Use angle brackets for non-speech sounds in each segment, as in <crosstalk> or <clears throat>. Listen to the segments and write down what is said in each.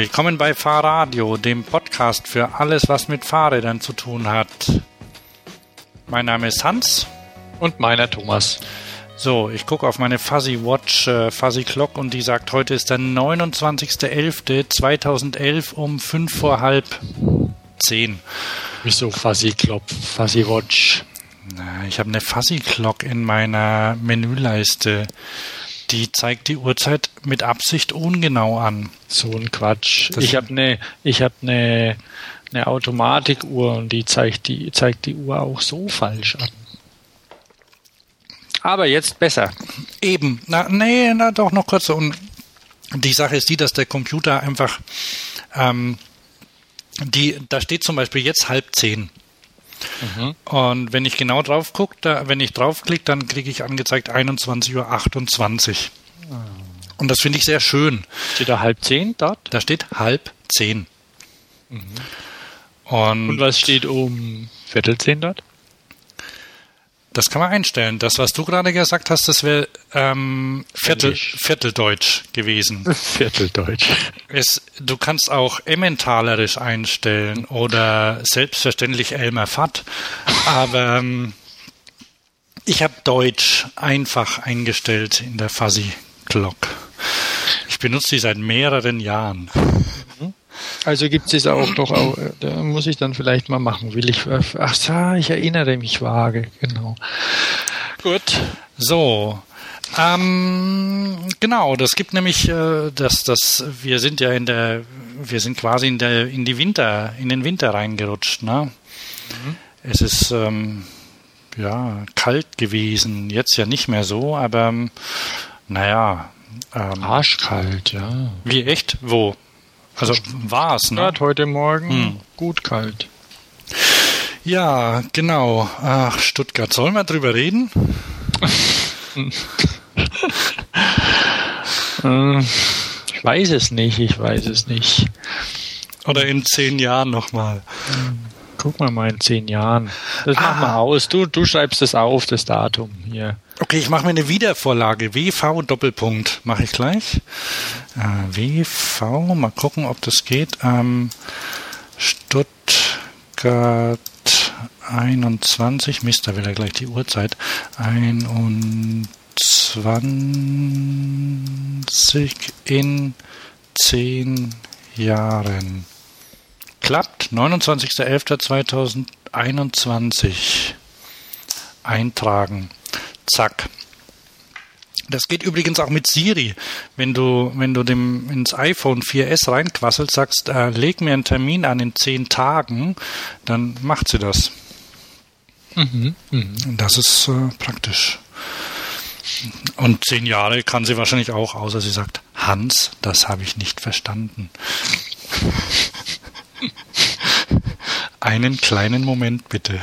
Willkommen bei Fahrradio, dem Podcast für alles, was mit Fahrrädern zu tun hat. Mein Name ist Hans. Und meiner Thomas. So, ich gucke auf meine Fuzzy Watch, äh, Fuzzy Clock und die sagt, heute ist der 29.11.2011 um 5 vor halb 10. Wieso Fuzzy Clock, Fuzzy Watch? Na, ich habe eine Fuzzy Clock in meiner Menüleiste. Die zeigt die Uhrzeit mit Absicht ungenau an. So ein Quatsch. Das ich habe eine ich habe eine eine Automatikuhr und die zeigt die zeigt die Uhr auch so falsch an. Aber jetzt besser. Eben. Na, nee, na doch noch kurz. Und die Sache ist die, dass der Computer einfach, ähm, die, da steht zum Beispiel jetzt halb zehn. Mhm. Und wenn ich genau drauf gucke, da, wenn ich draufklicke, dann kriege ich angezeigt 21.28 Uhr. Und das finde ich sehr schön. Steht da halb zehn dort? Da steht halb zehn. Mhm. Und, Und was steht um Viertel zehn dort? Das kann man einstellen. Das, was du gerade gesagt hast, das wäre ähm, Viertel, Vierteldeutsch gewesen. <laughs> Vierteldeutsch. Es, du kannst auch emmentalerisch einstellen oder selbstverständlich Elmer Fatt. Aber ähm, ich habe Deutsch einfach eingestellt in der Fuzzy Clock. Ich benutze die seit mehreren Jahren. Also gibt es auch doch auch, äh, da muss ich dann vielleicht mal machen, will ich, äh, ach so, ich erinnere mich vage, genau. Gut. So, ähm, genau, das gibt nämlich, äh, das, das, wir sind ja in der, wir sind quasi in der, in die Winter, in den Winter reingerutscht, ne? Mhm. Es ist, ähm, ja, kalt gewesen, jetzt ja nicht mehr so, aber, ähm, naja. Ähm, Arschkalt, ja. Wie echt? Wo? Also war es, ne? Heute Morgen hm. gut kalt. Ja, genau. Ach, Stuttgart. Sollen wir drüber reden? <laughs> Äh, ich weiß es nicht, ich weiß es nicht. Oder in zehn Jahren nochmal. Guck mal mal in zehn Jahren. Das ah. mach mal aus. Du, du schreibst es auf, das Datum hier. Okay, ich mache mir eine Wiedervorlage. WV Doppelpunkt mache ich gleich. Äh, WV, mal gucken, ob das geht. Ähm, Stuttgart 21, Mist, da will er gleich die Uhrzeit. 21 in 10 Jahren. Klappt. 29.11.2021. Eintragen. Zack. Das geht übrigens auch mit Siri. Wenn du, wenn du dem ins iPhone 4S reinquasselst, sagst, äh, leg mir einen Termin an in zehn Tagen, dann macht sie das. Mhm, mh. Das ist äh, praktisch. Und zehn Jahre kann sie wahrscheinlich auch, außer sie sagt, Hans, das habe ich nicht verstanden. Einen kleinen Moment bitte.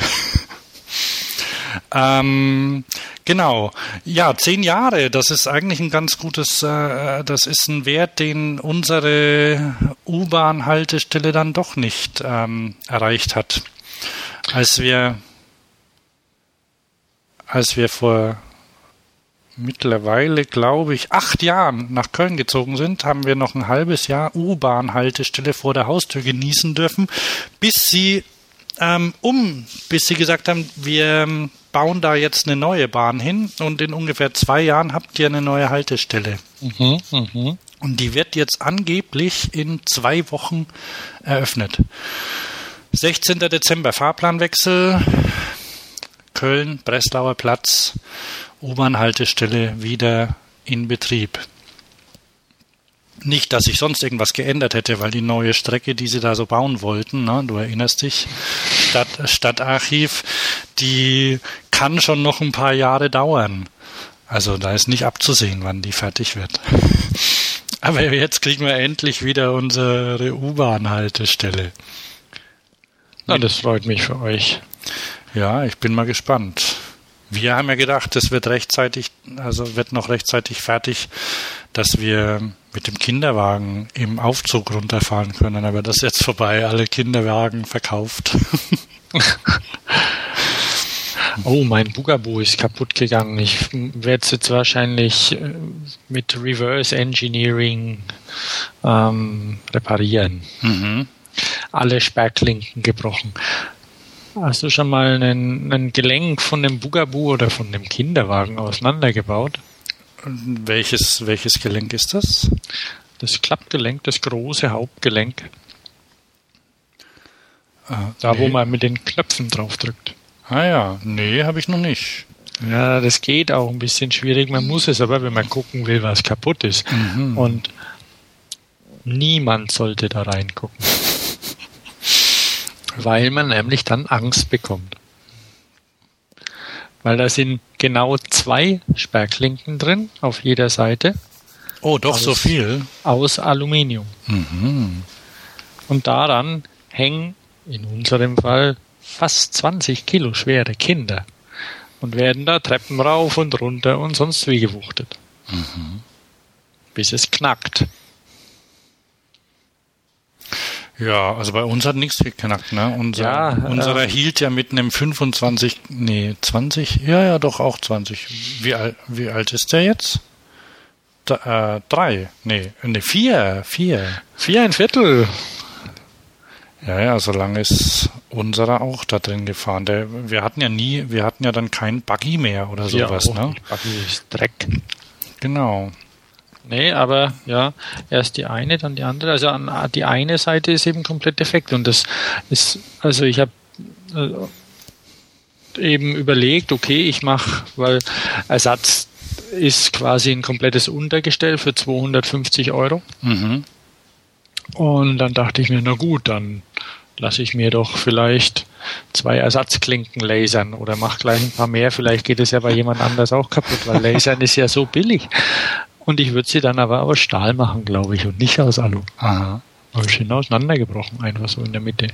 ähm, Genau. Ja, zehn Jahre, das ist eigentlich ein ganz gutes, äh, das ist ein Wert, den unsere U-Bahn-Haltestelle dann doch nicht ähm, erreicht hat. Als wir, als wir vor mittlerweile, glaube ich, acht Jahren nach Köln gezogen sind, haben wir noch ein halbes Jahr U-Bahn-Haltestelle vor der Haustür genießen dürfen, bis sie ähm, um, bis sie gesagt haben, wir ähm, bauen da jetzt eine neue Bahn hin und in ungefähr zwei Jahren habt ihr eine neue Haltestelle. Mhm, mh. Und die wird jetzt angeblich in zwei Wochen eröffnet. 16. Dezember Fahrplanwechsel, Köln, Breslauer Platz, U-Bahn-Haltestelle wieder in Betrieb. Nicht, dass sich sonst irgendwas geändert hätte, weil die neue Strecke, die sie da so bauen wollten, ne, du erinnerst dich, Stadt, Stadtarchiv, die kann schon noch ein paar Jahre dauern. Also da ist nicht abzusehen, wann die fertig wird. <laughs> Aber jetzt kriegen wir endlich wieder unsere U-Bahn-Haltestelle. Na, das freut mich für euch. Ja, ich bin mal gespannt. Wir haben ja gedacht, es wird rechtzeitig, also wird noch rechtzeitig fertig, dass wir mit dem Kinderwagen im Aufzug runterfahren können, aber das ist jetzt vorbei, alle Kinderwagen verkauft. <laughs> Oh, mein Bugaboo ist kaputt gegangen. Ich werde es jetzt wahrscheinlich äh, mit Reverse Engineering ähm, reparieren. Mhm. Alle Sperrklinken gebrochen. Hast du schon mal einen, einen Gelenk von dem Bugaboo oder von dem Kinderwagen auseinandergebaut? Welches, welches Gelenk ist das? Das Klappgelenk, das große Hauptgelenk. Ah, da, nee. wo man mit den Knöpfen drauf drückt. Ah ja, nee, habe ich noch nicht. Ja, das geht auch ein bisschen schwierig. Man muss es aber, wenn man gucken will, was kaputt ist. Mhm. Und niemand sollte da reingucken. Weil man nämlich dann Angst bekommt. Weil da sind genau zwei Sperrklinken drin auf jeder Seite. Oh, doch aus, so viel. Aus Aluminium. Mhm. Und daran hängen in unserem Fall fast 20 Kilo schwere Kinder und werden da Treppen rauf und runter und sonst wie gewuchtet. Mhm. Bis es knackt. Ja, also bei uns hat nichts geknackt, ne? Unser, ja, unserer äh, hielt ja mit einem 25, nee, 20, ja, ja, doch auch 20. Wie, alt, wie alt ist der jetzt? Da, äh, drei, nee, nee, vier, vier. Vier ein Viertel. Ja, ja, so lange ist unserer auch da drin gefahren. Der, wir hatten ja nie, wir hatten ja dann keinen Buggy mehr oder sowas, ja, ne? Buggy ist Dreck. Genau. Nee, aber ja, erst die eine, dann die andere. Also an, die eine Seite ist eben komplett defekt und das ist, also ich habe äh, eben überlegt, okay, ich mache, weil Ersatz ist quasi ein komplettes Untergestell für 250 Euro. Mhm. Und dann dachte ich mir, na gut, dann lasse ich mir doch vielleicht zwei Ersatzklinken lasern oder mach gleich ein paar mehr. Vielleicht geht es ja bei jemand anders auch kaputt, weil <laughs> Lasern ist ja so billig. Und ich würde sie dann aber aus Stahl machen, glaube ich, und nicht aus Alu. Aha. Aber schön auseinandergebrochen, einfach so in der Mitte.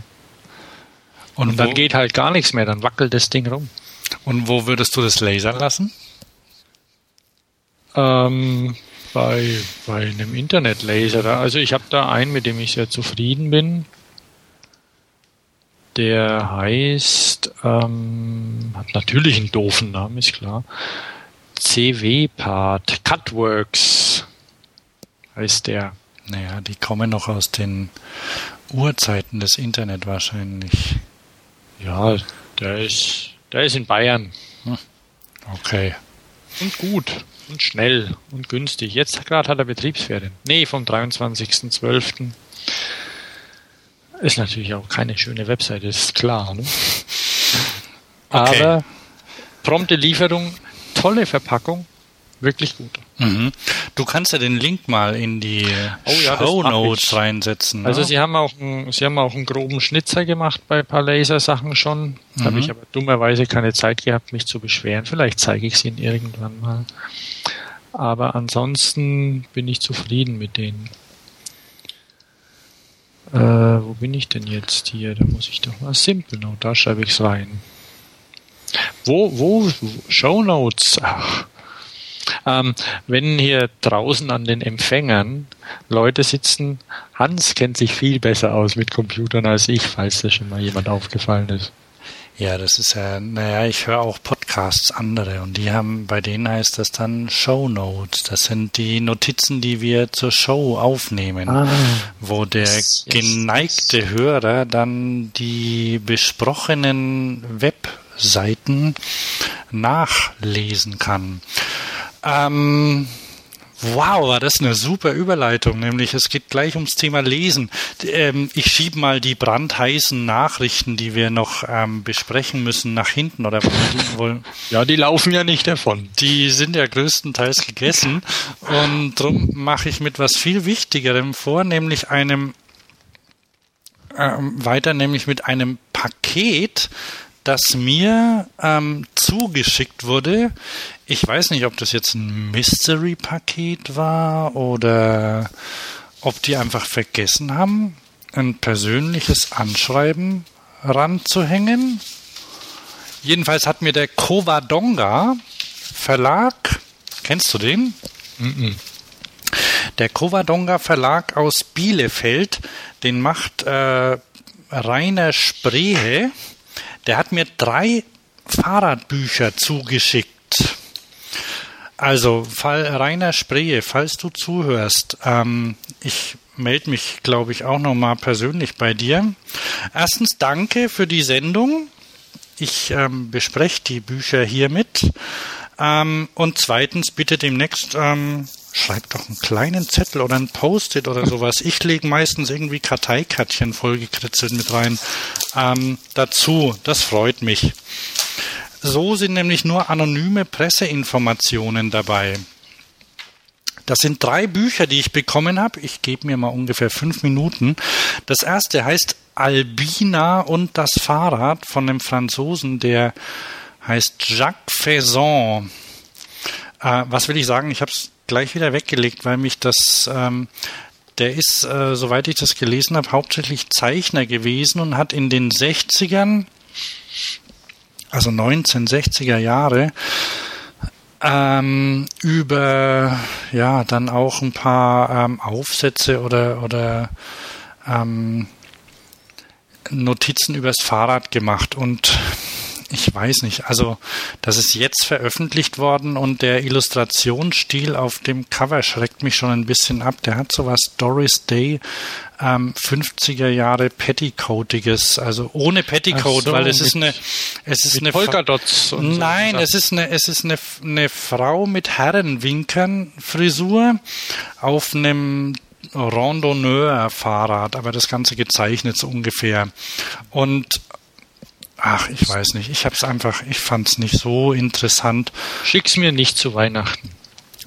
Und, und dann geht halt gar nichts mehr, dann wackelt das Ding rum. Und wo würdest du das lasern lassen? Ähm, bei, bei einem Internetlaser. Also ich habe da einen, mit dem ich sehr zufrieden bin. Der heißt, ähm, hat natürlich einen doofen Namen, ist klar. CW-Part, Cutworks heißt der. Naja, die kommen noch aus den Urzeiten des Internet wahrscheinlich. Ja, der ist, der ist in Bayern. Hm. Okay. Und gut und schnell und günstig. Jetzt gerade hat er Betriebsferien. Nee, vom 23.12. Ist natürlich auch keine schöne Webseite, ist klar. Ne? Okay. Aber prompte Lieferung, tolle Verpackung, wirklich gut. Mhm. Du kannst ja den Link mal in die oh, ja, Show Notes reinsetzen. Ne? Also sie haben auch einen, sie haben auch einen groben Schnitzer gemacht bei ein paar Lasersachen schon. Mhm. Habe ich aber dummerweise keine Zeit gehabt, mich zu beschweren. Vielleicht zeige ich es Ihnen irgendwann mal. Aber ansonsten bin ich zufrieden mit denen. Äh, wo bin ich denn jetzt hier? Da muss ich doch mal Simple Note, da schreibe ich es rein. Wo, wo, Show Notes? Ach, ähm, wenn hier draußen an den Empfängern Leute sitzen, Hans kennt sich viel besser aus mit Computern als ich, falls das schon mal jemand aufgefallen ist. Ja, das ist ja, naja, ich höre auch Podcasts andere und die haben, bei denen heißt das dann Show Notes. Das sind die Notizen, die wir zur Show aufnehmen, ah, wo der yes, geneigte yes. Hörer dann die besprochenen Webseiten nachlesen kann. Ähm, Wow, war das eine super Überleitung, nämlich es geht gleich ums Thema Lesen. Ähm, ich schiebe mal die brandheißen Nachrichten, die wir noch ähm, besprechen müssen, nach hinten oder wollen. <laughs> Ja, die laufen ja nicht davon. Die sind ja größtenteils gegessen und darum mache ich mit was viel Wichtigerem vor, nämlich einem ähm, weiter, nämlich mit einem Paket, das mir ähm, zugeschickt wurde. Ich weiß nicht, ob das jetzt ein Mystery-Paket war oder ob die einfach vergessen haben, ein persönliches Anschreiben ranzuhängen. Jedenfalls hat mir der Covadonga Verlag, kennst du den? Mm -mm. Der Covadonga Verlag aus Bielefeld, den macht äh, Rainer Sprehe. Der hat mir drei Fahrradbücher zugeschickt. Also, Fall Rainer Spree, falls du zuhörst, ähm, ich melde mich, glaube ich, auch nochmal persönlich bei dir. Erstens danke für die Sendung. Ich ähm, bespreche die Bücher hiermit. Ähm, und zweitens bitte demnächst ähm, schreib doch einen kleinen Zettel oder ein Post-it oder sowas. Ich lege meistens irgendwie Karteikärtchen vollgekritzelt mit rein ähm, dazu. Das freut mich. So sind nämlich nur anonyme Presseinformationen dabei. Das sind drei Bücher, die ich bekommen habe. Ich gebe mir mal ungefähr fünf Minuten. Das erste heißt Albina und das Fahrrad von dem Franzosen, der heißt Jacques Faison. Äh, was will ich sagen? Ich habe es gleich wieder weggelegt, weil mich das ähm, der ist, äh, soweit ich das gelesen habe, hauptsächlich Zeichner gewesen und hat in den 60ern, also 1960er Jahre, ähm, über ja dann auch ein paar ähm, Aufsätze oder oder ähm, Notizen übers Fahrrad gemacht und ich weiß nicht, also das ist jetzt veröffentlicht worden und der Illustrationsstil auf dem Cover schreckt mich schon ein bisschen ab. Der hat sowas Doris Day ähm, 50er Jahre Petticoatiges, also ohne Petticoat, so, weil es ist eine es ist eine Polkadots Nein, so. es ist eine es ist eine, eine Frau mit Herrenwinkern Frisur auf einem Randonneur-Fahrrad, aber das Ganze gezeichnet so ungefähr. Und ach, ich weiß nicht, ich habe es einfach, ich fand es nicht so interessant. Schick's mir nicht zu Weihnachten.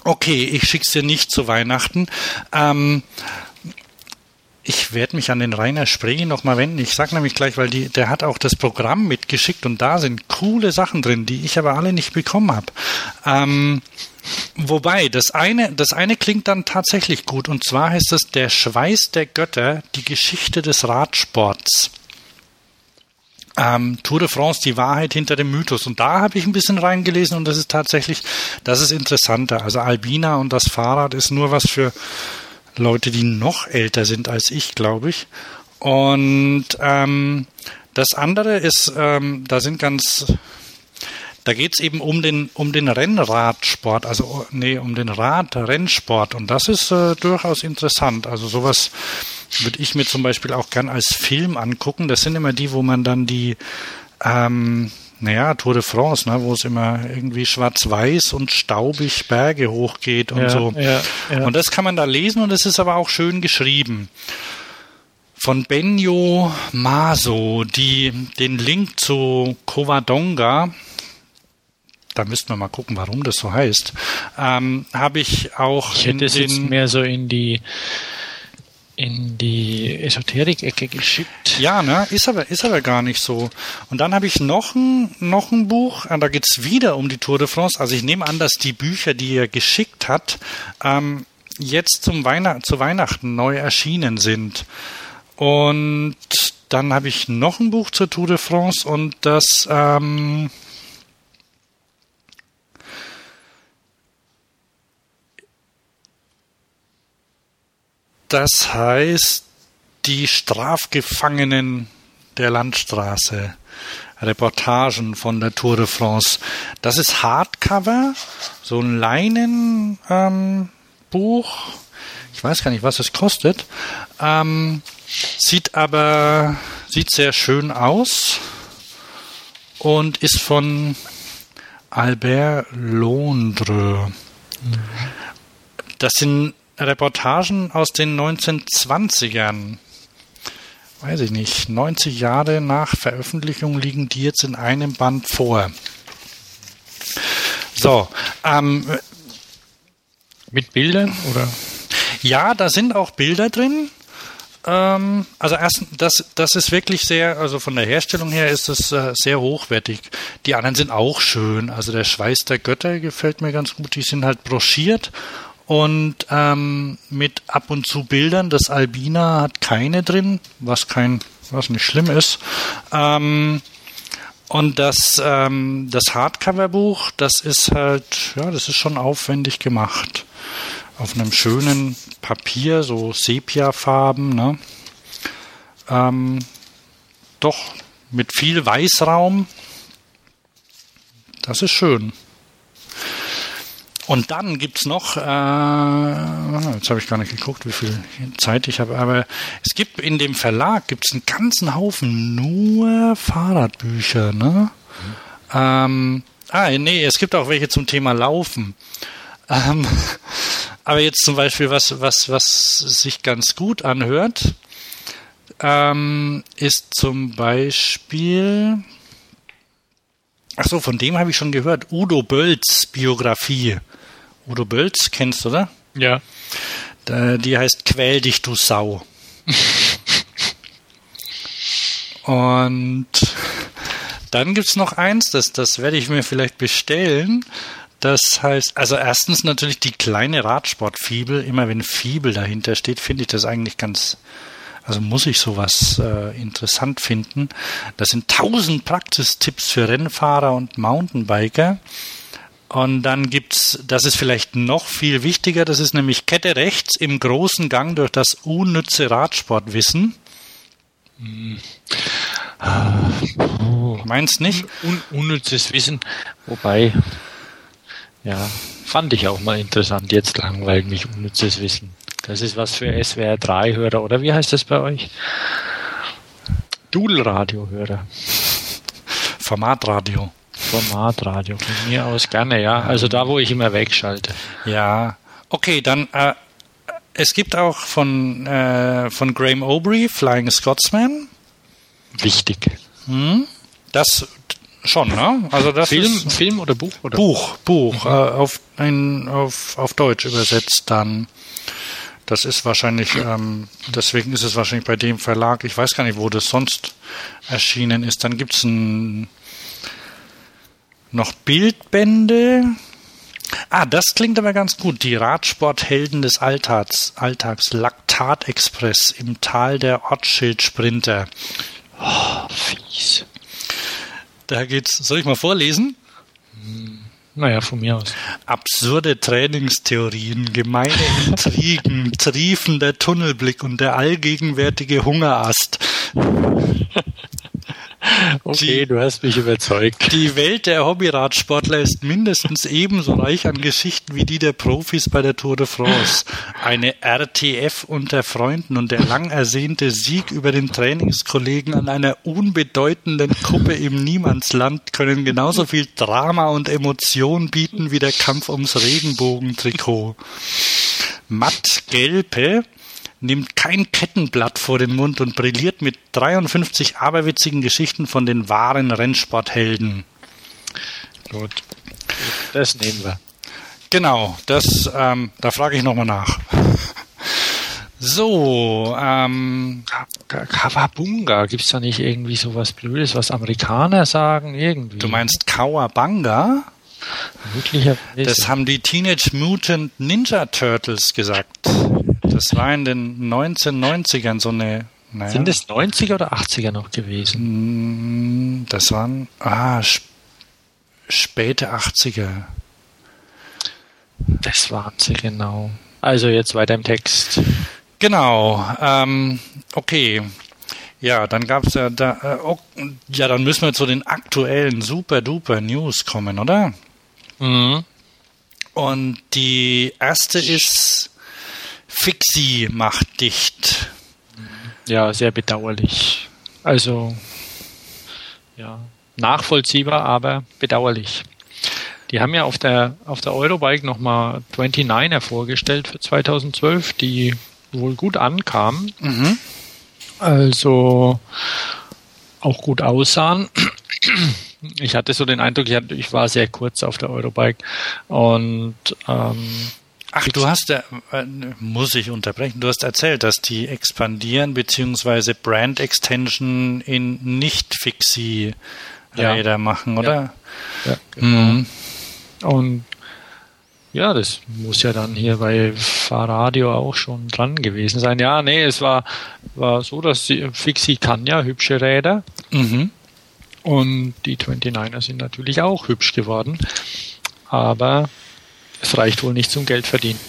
Okay, ich schick's dir nicht zu Weihnachten. Ähm, ich werde mich an den Rainer Spree nochmal wenden. Ich sage nämlich gleich, weil die, der hat auch das Programm mitgeschickt und da sind coole Sachen drin, die ich aber alle nicht bekommen habe. Ähm, wobei, das eine, das eine klingt dann tatsächlich gut und zwar heißt es Der Schweiß der Götter, die Geschichte des Radsports. Ähm, Tour de France, die Wahrheit hinter dem Mythos. Und da habe ich ein bisschen reingelesen und das ist tatsächlich, das ist interessanter. Also Albina und das Fahrrad ist nur was für Leute, die noch älter sind als ich, glaube ich. Und ähm, das andere ist, ähm, da sind ganz, da geht es eben um den, um den Rennradsport, also nee, um den Radrennsport. Und das ist äh, durchaus interessant. Also sowas würde ich mir zum Beispiel auch gern als Film angucken. Das sind immer die, wo man dann die ähm, naja, Tour de France, ne, wo es immer irgendwie schwarz-weiß und staubig Berge hochgeht und ja, so. Ja, ja. Und das kann man da lesen und es ist aber auch schön geschrieben. Von Benjo Maso, die den Link zu Covadonga, da müssten wir mal gucken, warum das so heißt, ähm, habe ich auch. Ich hätte es jetzt mehr so in die in die Esoterik-Ecke geschickt. Ja, ne, ist aber, ist aber gar nicht so. Und dann habe ich noch ein, noch ein Buch, da geht's wieder um die Tour de France. Also ich nehme an, dass die Bücher, die er geschickt hat, ähm, jetzt zum Weihnacht, zu Weihnachten neu erschienen sind. Und dann habe ich noch ein Buch zur Tour de France und das, ähm, Das heißt, die Strafgefangenen der Landstraße. Reportagen von der Tour de France. Das ist Hardcover, so ein Leinenbuch. Ähm, ich weiß gar nicht, was es kostet. Ähm, sieht aber sieht sehr schön aus und ist von Albert Londre. Das sind Reportagen aus den 1920ern. Weiß ich nicht, 90 Jahre nach Veröffentlichung liegen die jetzt in einem Band vor. So, ähm, mit Bildern oder? Ja, da sind auch Bilder drin. Ähm, also erst, das, das ist wirklich sehr, also von der Herstellung her ist es äh, sehr hochwertig. Die anderen sind auch schön. Also der Schweiß der Götter gefällt mir ganz gut. Die sind halt broschiert und ähm, mit ab und zu Bildern. Das Albina hat keine drin, was kein, was nicht schlimm ist. Ähm, und das, ähm, das Hardcover-Buch, das ist halt, ja, das ist schon aufwendig gemacht. Auf einem schönen Papier, so Sepia-Farben, ne? Ähm, doch mit viel Weißraum. Das ist schön. Und dann gibt's noch, äh, jetzt habe ich gar nicht geguckt, wie viel Zeit ich habe, aber es gibt in dem Verlag gibt's einen ganzen Haufen nur Fahrradbücher, ne? Mhm. Ähm, ah, nee, es gibt auch welche zum Thema Laufen. Ähm, <laughs> aber jetzt zum Beispiel was, was, was sich ganz gut anhört, ähm, ist zum Beispiel, ach so, von dem habe ich schon gehört, Udo Bölz Biografie. Udo Bölz, kennst du, oder? Ja. Die heißt Quäl dich, du Sau. Und dann gibt es noch eins, das, das werde ich mir vielleicht bestellen. Das heißt, also erstens natürlich die kleine Radsportfibel. Immer wenn Fibel dahinter steht, finde ich das eigentlich ganz, also muss ich sowas äh, interessant finden. Das sind tausend Praxistipps für Rennfahrer und Mountainbiker. Und dann gibt's, das ist vielleicht noch viel wichtiger, das ist nämlich Kette rechts im großen Gang durch das unnütze Radsportwissen. Hm. Meinst nicht? Un unnützes Wissen, wobei, ja, fand ich auch mal interessant. Jetzt langweilt mich unnützes Wissen. Das ist was für SWR3-Hörer, oder wie heißt das bei euch? Dual-Radio-Hörer. Formatradio. Formatradio, von mir aus gerne, ja. Also da, wo ich immer wegschalte. Ja, okay, dann äh, es gibt auch von, äh, von Graham Aubrey, Flying Scotsman. Wichtig. Hm, das schon, ne? Also das Film, ist, Film oder Buch? Oder? Buch, Buch, mhm. äh, auf, ein, auf, auf Deutsch übersetzt dann. Das ist wahrscheinlich, ähm, deswegen ist es wahrscheinlich bei dem Verlag, ich weiß gar nicht, wo das sonst erschienen ist. Dann gibt's ein noch Bildbände. Ah, das klingt aber ganz gut. Die Radsporthelden des Alltags, Alltags Laktatexpress im Tal der Ortsschildsprinter. Oh, fies. Da geht's, soll ich mal vorlesen? Hm, naja, von mir aus. Absurde Trainingstheorien, gemeine Intrigen, <laughs> triefender Tunnelblick und der allgegenwärtige Hungerast. <laughs> Okay, die, du hast mich überzeugt. Die Welt der Hobbyradsportler ist mindestens ebenso reich an Geschichten wie die der Profis bei der Tour de France. Eine RTF unter Freunden und der lang ersehnte Sieg über den Trainingskollegen an einer unbedeutenden Kuppe im Niemandsland können genauso viel Drama und Emotion bieten wie der Kampf ums Regenbogentrikot. Matt Gelpe nimmt kein Kettenblatt vor den Mund und brilliert mit 53 aberwitzigen Geschichten von den wahren Rennsporthelden. Gut, das nehmen wir. Genau, das, ähm, da frage ich nochmal nach. So, ähm. Kawabunga, gibt's da nicht irgendwie sowas Blödes, was Amerikaner sagen? Irgendwie. Du meinst Kawabanga? Möglicherweise. Das haben die Teenage Mutant Ninja Turtles gesagt. Das war in den 1990ern so eine. Naja, Sind es 90er oder 80er noch gewesen? Mm, das waren ah, sp späte 80er. Das waren sie genau. Also jetzt weiter im Text. Genau. Ähm, okay. Ja, dann gab es ja da. Äh, ja, dann müssen wir zu den aktuellen Super Duper News kommen, oder? Mhm. Und die erste ist Fixie macht dicht. Ja, sehr bedauerlich. Also, ja, nachvollziehbar, aber bedauerlich. Die haben ja auf der, auf der Eurobike nochmal 29er vorgestellt für 2012, die wohl gut ankamen. Mhm. Also auch gut aussahen. Ich hatte so den Eindruck, ich, hatte, ich war sehr kurz auf der Eurobike und ähm, Ach, du hast, äh, muss ich unterbrechen, du hast erzählt, dass die expandieren beziehungsweise Brand Extension in Nicht-Fixie-Räder ja. machen, oder? Ja, ja genau. Mhm. Und ja, das muss ja dann hier bei Fahrradio auch schon dran gewesen sein. Ja, nee, es war, war so, dass die Fixie kann ja hübsche Räder. Mhm. Und die 29er sind natürlich auch hübsch geworden. Aber es reicht wohl nicht zum Geld verdienen.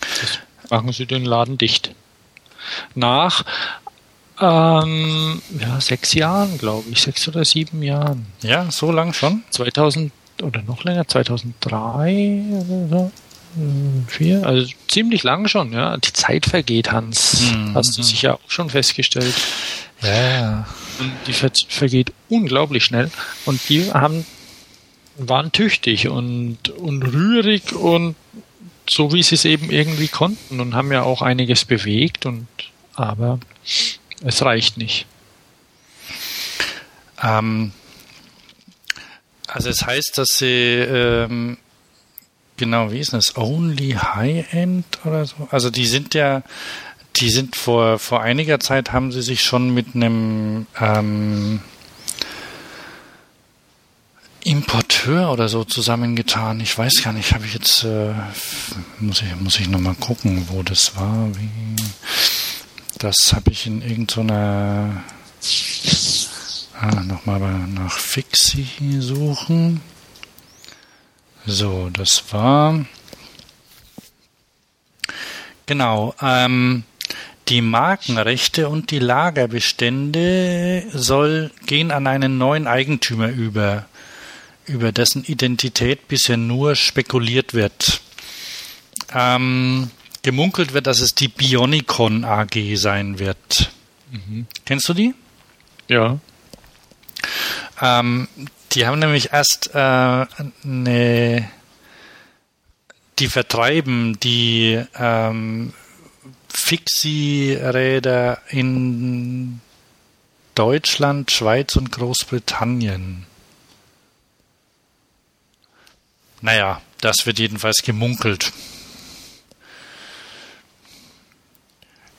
Das machen sie den Laden dicht. Nach Ähm, ja, sechs Jahren, glaube ich, sechs oder sieben Jahren. Ja, so lang schon? 2000 oder noch länger, 2003 oder so. Vier, also ziemlich lang schon, ja. Die Zeit vergeht, Hans. Mhm. Hast du sicher auch schon festgestellt. Ja. Und die ver vergeht unglaublich schnell. Und die haben, waren tüchtig und, und rührig und so wie sie es eben irgendwie konnten und haben ja auch einiges bewegt und aber es reicht nicht. Ähm, also es heißt, dass sie ähm, genau, wie ist das? Only High-End oder so? Also die sind ja, die sind vor, vor einiger Zeit haben sie sich schon mit einem ähm, Importeur oder so zusammengetan. Ich weiß gar nicht, habe ich jetzt, äh, muss ich, muss ich nochmal gucken, wo das war. Wie, das habe ich in irgendeiner, ah, nochmal nach Fixi suchen. So, das war, genau, ähm, die Markenrechte und die Lagerbestände soll gehen an einen neuen Eigentümer über über dessen Identität bisher nur spekuliert wird. Ähm, gemunkelt wird, dass es die Bionicon AG sein wird. Mhm. Kennst du die? Ja. Ähm, die haben nämlich erst äh, eine, die vertreiben die ähm, Fixie-Räder in Deutschland, Schweiz und Großbritannien. Naja, das wird jedenfalls gemunkelt.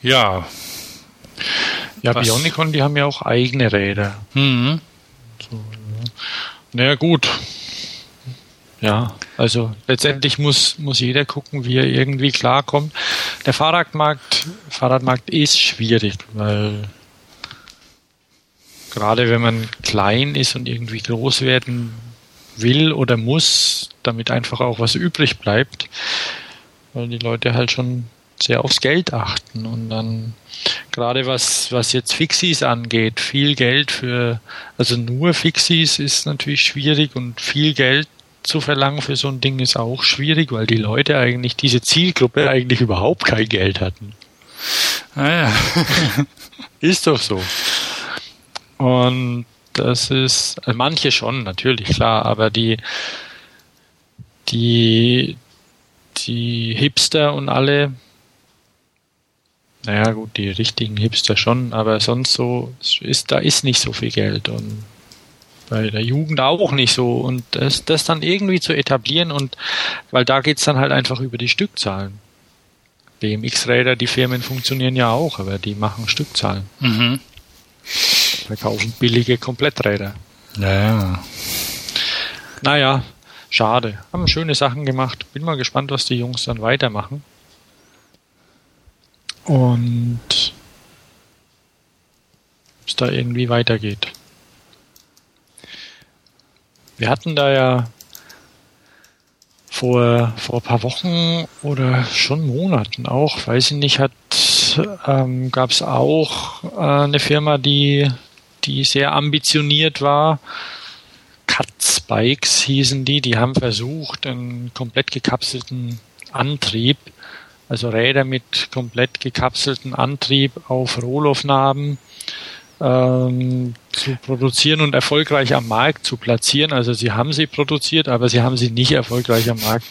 Ja. Ja, Was? Bionicon, die haben ja auch eigene Räder. Mhm. So, ja. Naja, gut. Ja, also letztendlich muss, muss jeder gucken, wie er irgendwie klarkommt. Der Fahrradmarkt, Fahrradmarkt ist schwierig, weil gerade wenn man klein ist und irgendwie groß werden will oder muss, damit einfach auch was übrig bleibt, weil die Leute halt schon sehr aufs Geld achten und dann gerade was, was jetzt Fixies angeht, viel Geld für, also nur Fixies ist natürlich schwierig und viel Geld zu verlangen für so ein Ding ist auch schwierig, weil die Leute eigentlich, diese Zielgruppe eigentlich überhaupt kein Geld hatten. Ah ja. <laughs> ist doch so. Und das ist, also manche schon, natürlich, klar, aber die, die, die Hipster und alle, naja, gut, die richtigen Hipster schon, aber sonst so ist, da ist nicht so viel Geld und bei der Jugend auch nicht so und das, das dann irgendwie zu etablieren und weil da geht's dann halt einfach über die Stückzahlen. BMX-Räder, die Firmen funktionieren ja auch, aber die machen Stückzahlen. Mhm verkaufen billige Kompletträder. Naja. Naja, schade. Haben schöne Sachen gemacht. Bin mal gespannt, was die Jungs dann weitermachen. Und es da irgendwie weitergeht. Wir hatten da ja vor, vor ein paar Wochen oder schon Monaten auch, weiß ich nicht, hat ähm, gab es auch äh, eine Firma, die die sehr ambitioniert war. Cut Bikes hießen die, die haben versucht, einen komplett gekapselten Antrieb, also Räder mit komplett gekapselten Antrieb auf Rohlaufnaben ähm, zu produzieren und erfolgreich am Markt zu platzieren. Also sie haben sie produziert, aber sie haben sie nicht erfolgreich am Markt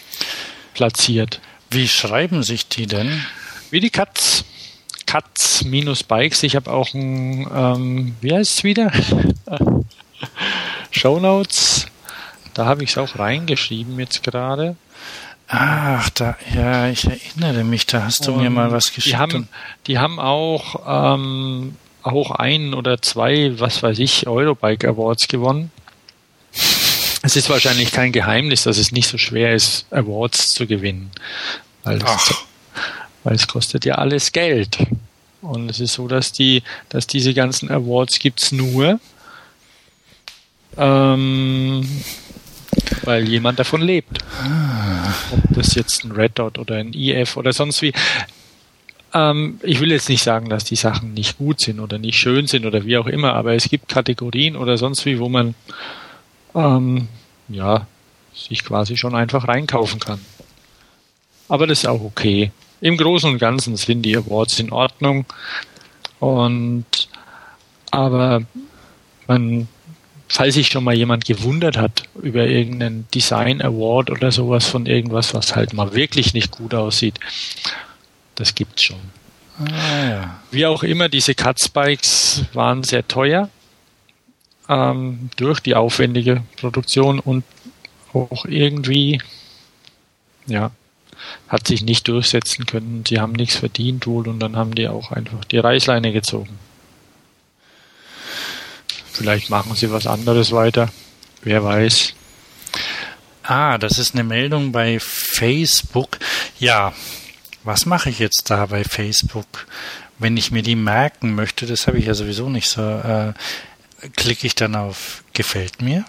platziert. Wie schreiben sich die denn? Wie die Katz. Cuts minus Bikes. Ich habe auch ein, ähm, wie heißt es wieder? <laughs> Show Notes. Da habe ich es auch reingeschrieben jetzt gerade. Ach, da, ja, ich erinnere mich, da hast du Und mir mal was geschickt. Die haben, die haben auch, ähm, auch ein oder zwei, was weiß ich, Eurobike Awards gewonnen. Es ist wahrscheinlich kein Geheimnis, dass es nicht so schwer ist, Awards zu gewinnen. Weil es weil es kostet ja alles Geld. Und es ist so, dass die, dass diese ganzen Awards gibt's nur, ähm, weil jemand davon lebt. Ob das jetzt ein Red Dot oder ein EF oder sonst wie. Ähm, ich will jetzt nicht sagen, dass die Sachen nicht gut sind oder nicht schön sind oder wie auch immer, aber es gibt Kategorien oder sonst wie, wo man ähm, ja sich quasi schon einfach reinkaufen kann. Aber das ist auch okay. Im Großen und Ganzen sind die Awards in Ordnung. Und aber man, falls sich schon mal jemand gewundert hat über irgendeinen Design Award oder sowas von irgendwas, was halt mal wirklich nicht gut aussieht, das gibt's schon. Ah, ja. Wie auch immer, diese Cut-Spikes waren sehr teuer ähm, durch die aufwendige Produktion und auch irgendwie, ja, hat sich nicht durchsetzen können. Sie haben nichts verdient wohl und dann haben die auch einfach die Reißleine gezogen. Vielleicht machen sie was anderes weiter. Wer weiß. Ah, das ist eine Meldung bei Facebook. Ja, was mache ich jetzt da bei Facebook? Wenn ich mir die merken möchte, das habe ich ja sowieso nicht so, äh, klicke ich dann auf Gefällt mir?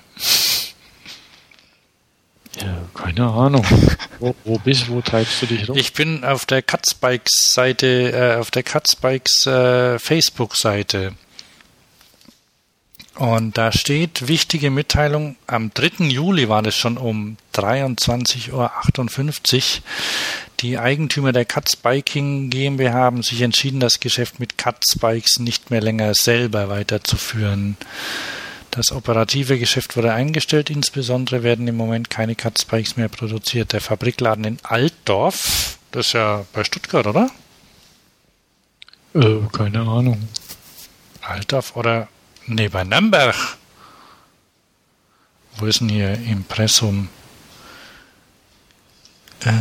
Ja, keine Ahnung. wo, wo bist wo treibst du dich rum? Ich bin auf der Cutsbikes Seite, äh, auf der Cutsbikes äh, Facebook Seite. Und da steht wichtige Mitteilung, am 3. Juli war das schon um 23.58 Uhr. Die Eigentümer der Katz Biking GmbH haben sich entschieden, das Geschäft mit Katz Bikes nicht mehr länger selber weiterzuführen. Das operative Geschäft wurde eingestellt, insbesondere werden im Moment keine Katz Bikes mehr produziert. Der Fabrikladen in Altdorf, das ist ja bei Stuttgart, oder? Äh, keine Ahnung. Altdorf oder Nee, bei Nürnberg. Wo ist denn hier Impressum? Äh, äh,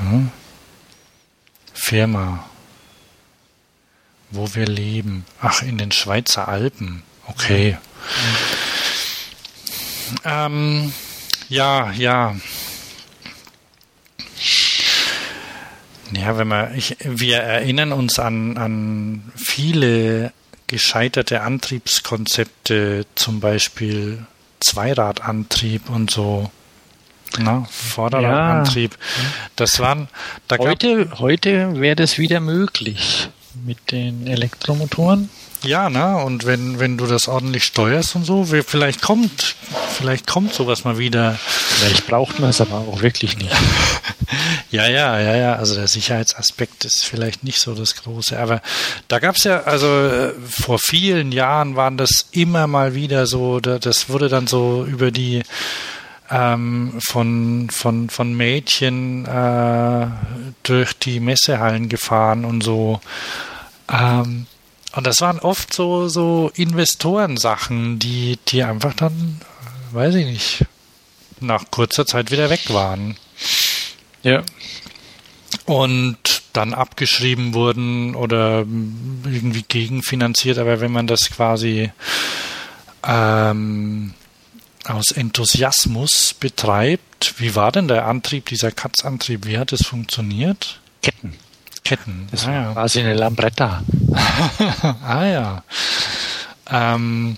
hm? Firma. Wo wir leben. Ach, in den Schweizer Alpen. Okay. Mhm. Ähm, ja, ja. Ja, wenn wir, ich, wir erinnern uns an, an viele gescheiterte Antriebskonzepte, zum Beispiel Zweiradantrieb und so. Na, Vorderradantrieb. Ja. Das waren, da heute, heute wäre das wieder möglich mit den Elektromotoren. Ja, ne? Und wenn, wenn du das ordentlich steuerst und so, vielleicht kommt, vielleicht kommt sowas mal wieder. Vielleicht braucht man es aber auch wirklich nicht. <laughs> ja, ja, ja, ja. Also der Sicherheitsaspekt ist vielleicht nicht so das Große. Aber da gab es ja, also äh, vor vielen Jahren waren das immer mal wieder so, das wurde dann so über die ähm, von, von, von Mädchen äh, durch die Messehallen gefahren und so. Ähm, und das waren oft so, so Investorensachen, die, die einfach dann, weiß ich nicht, nach kurzer Zeit wieder weg waren. Ja. Und dann abgeschrieben wurden oder irgendwie gegenfinanziert, aber wenn man das quasi ähm, aus Enthusiasmus betreibt, wie war denn der Antrieb, dieser Katzantrieb, wie hat es funktioniert? Ketten. Ketten. Das ah, ja. quasi eine Lambretta. <laughs> ah ja. Ähm,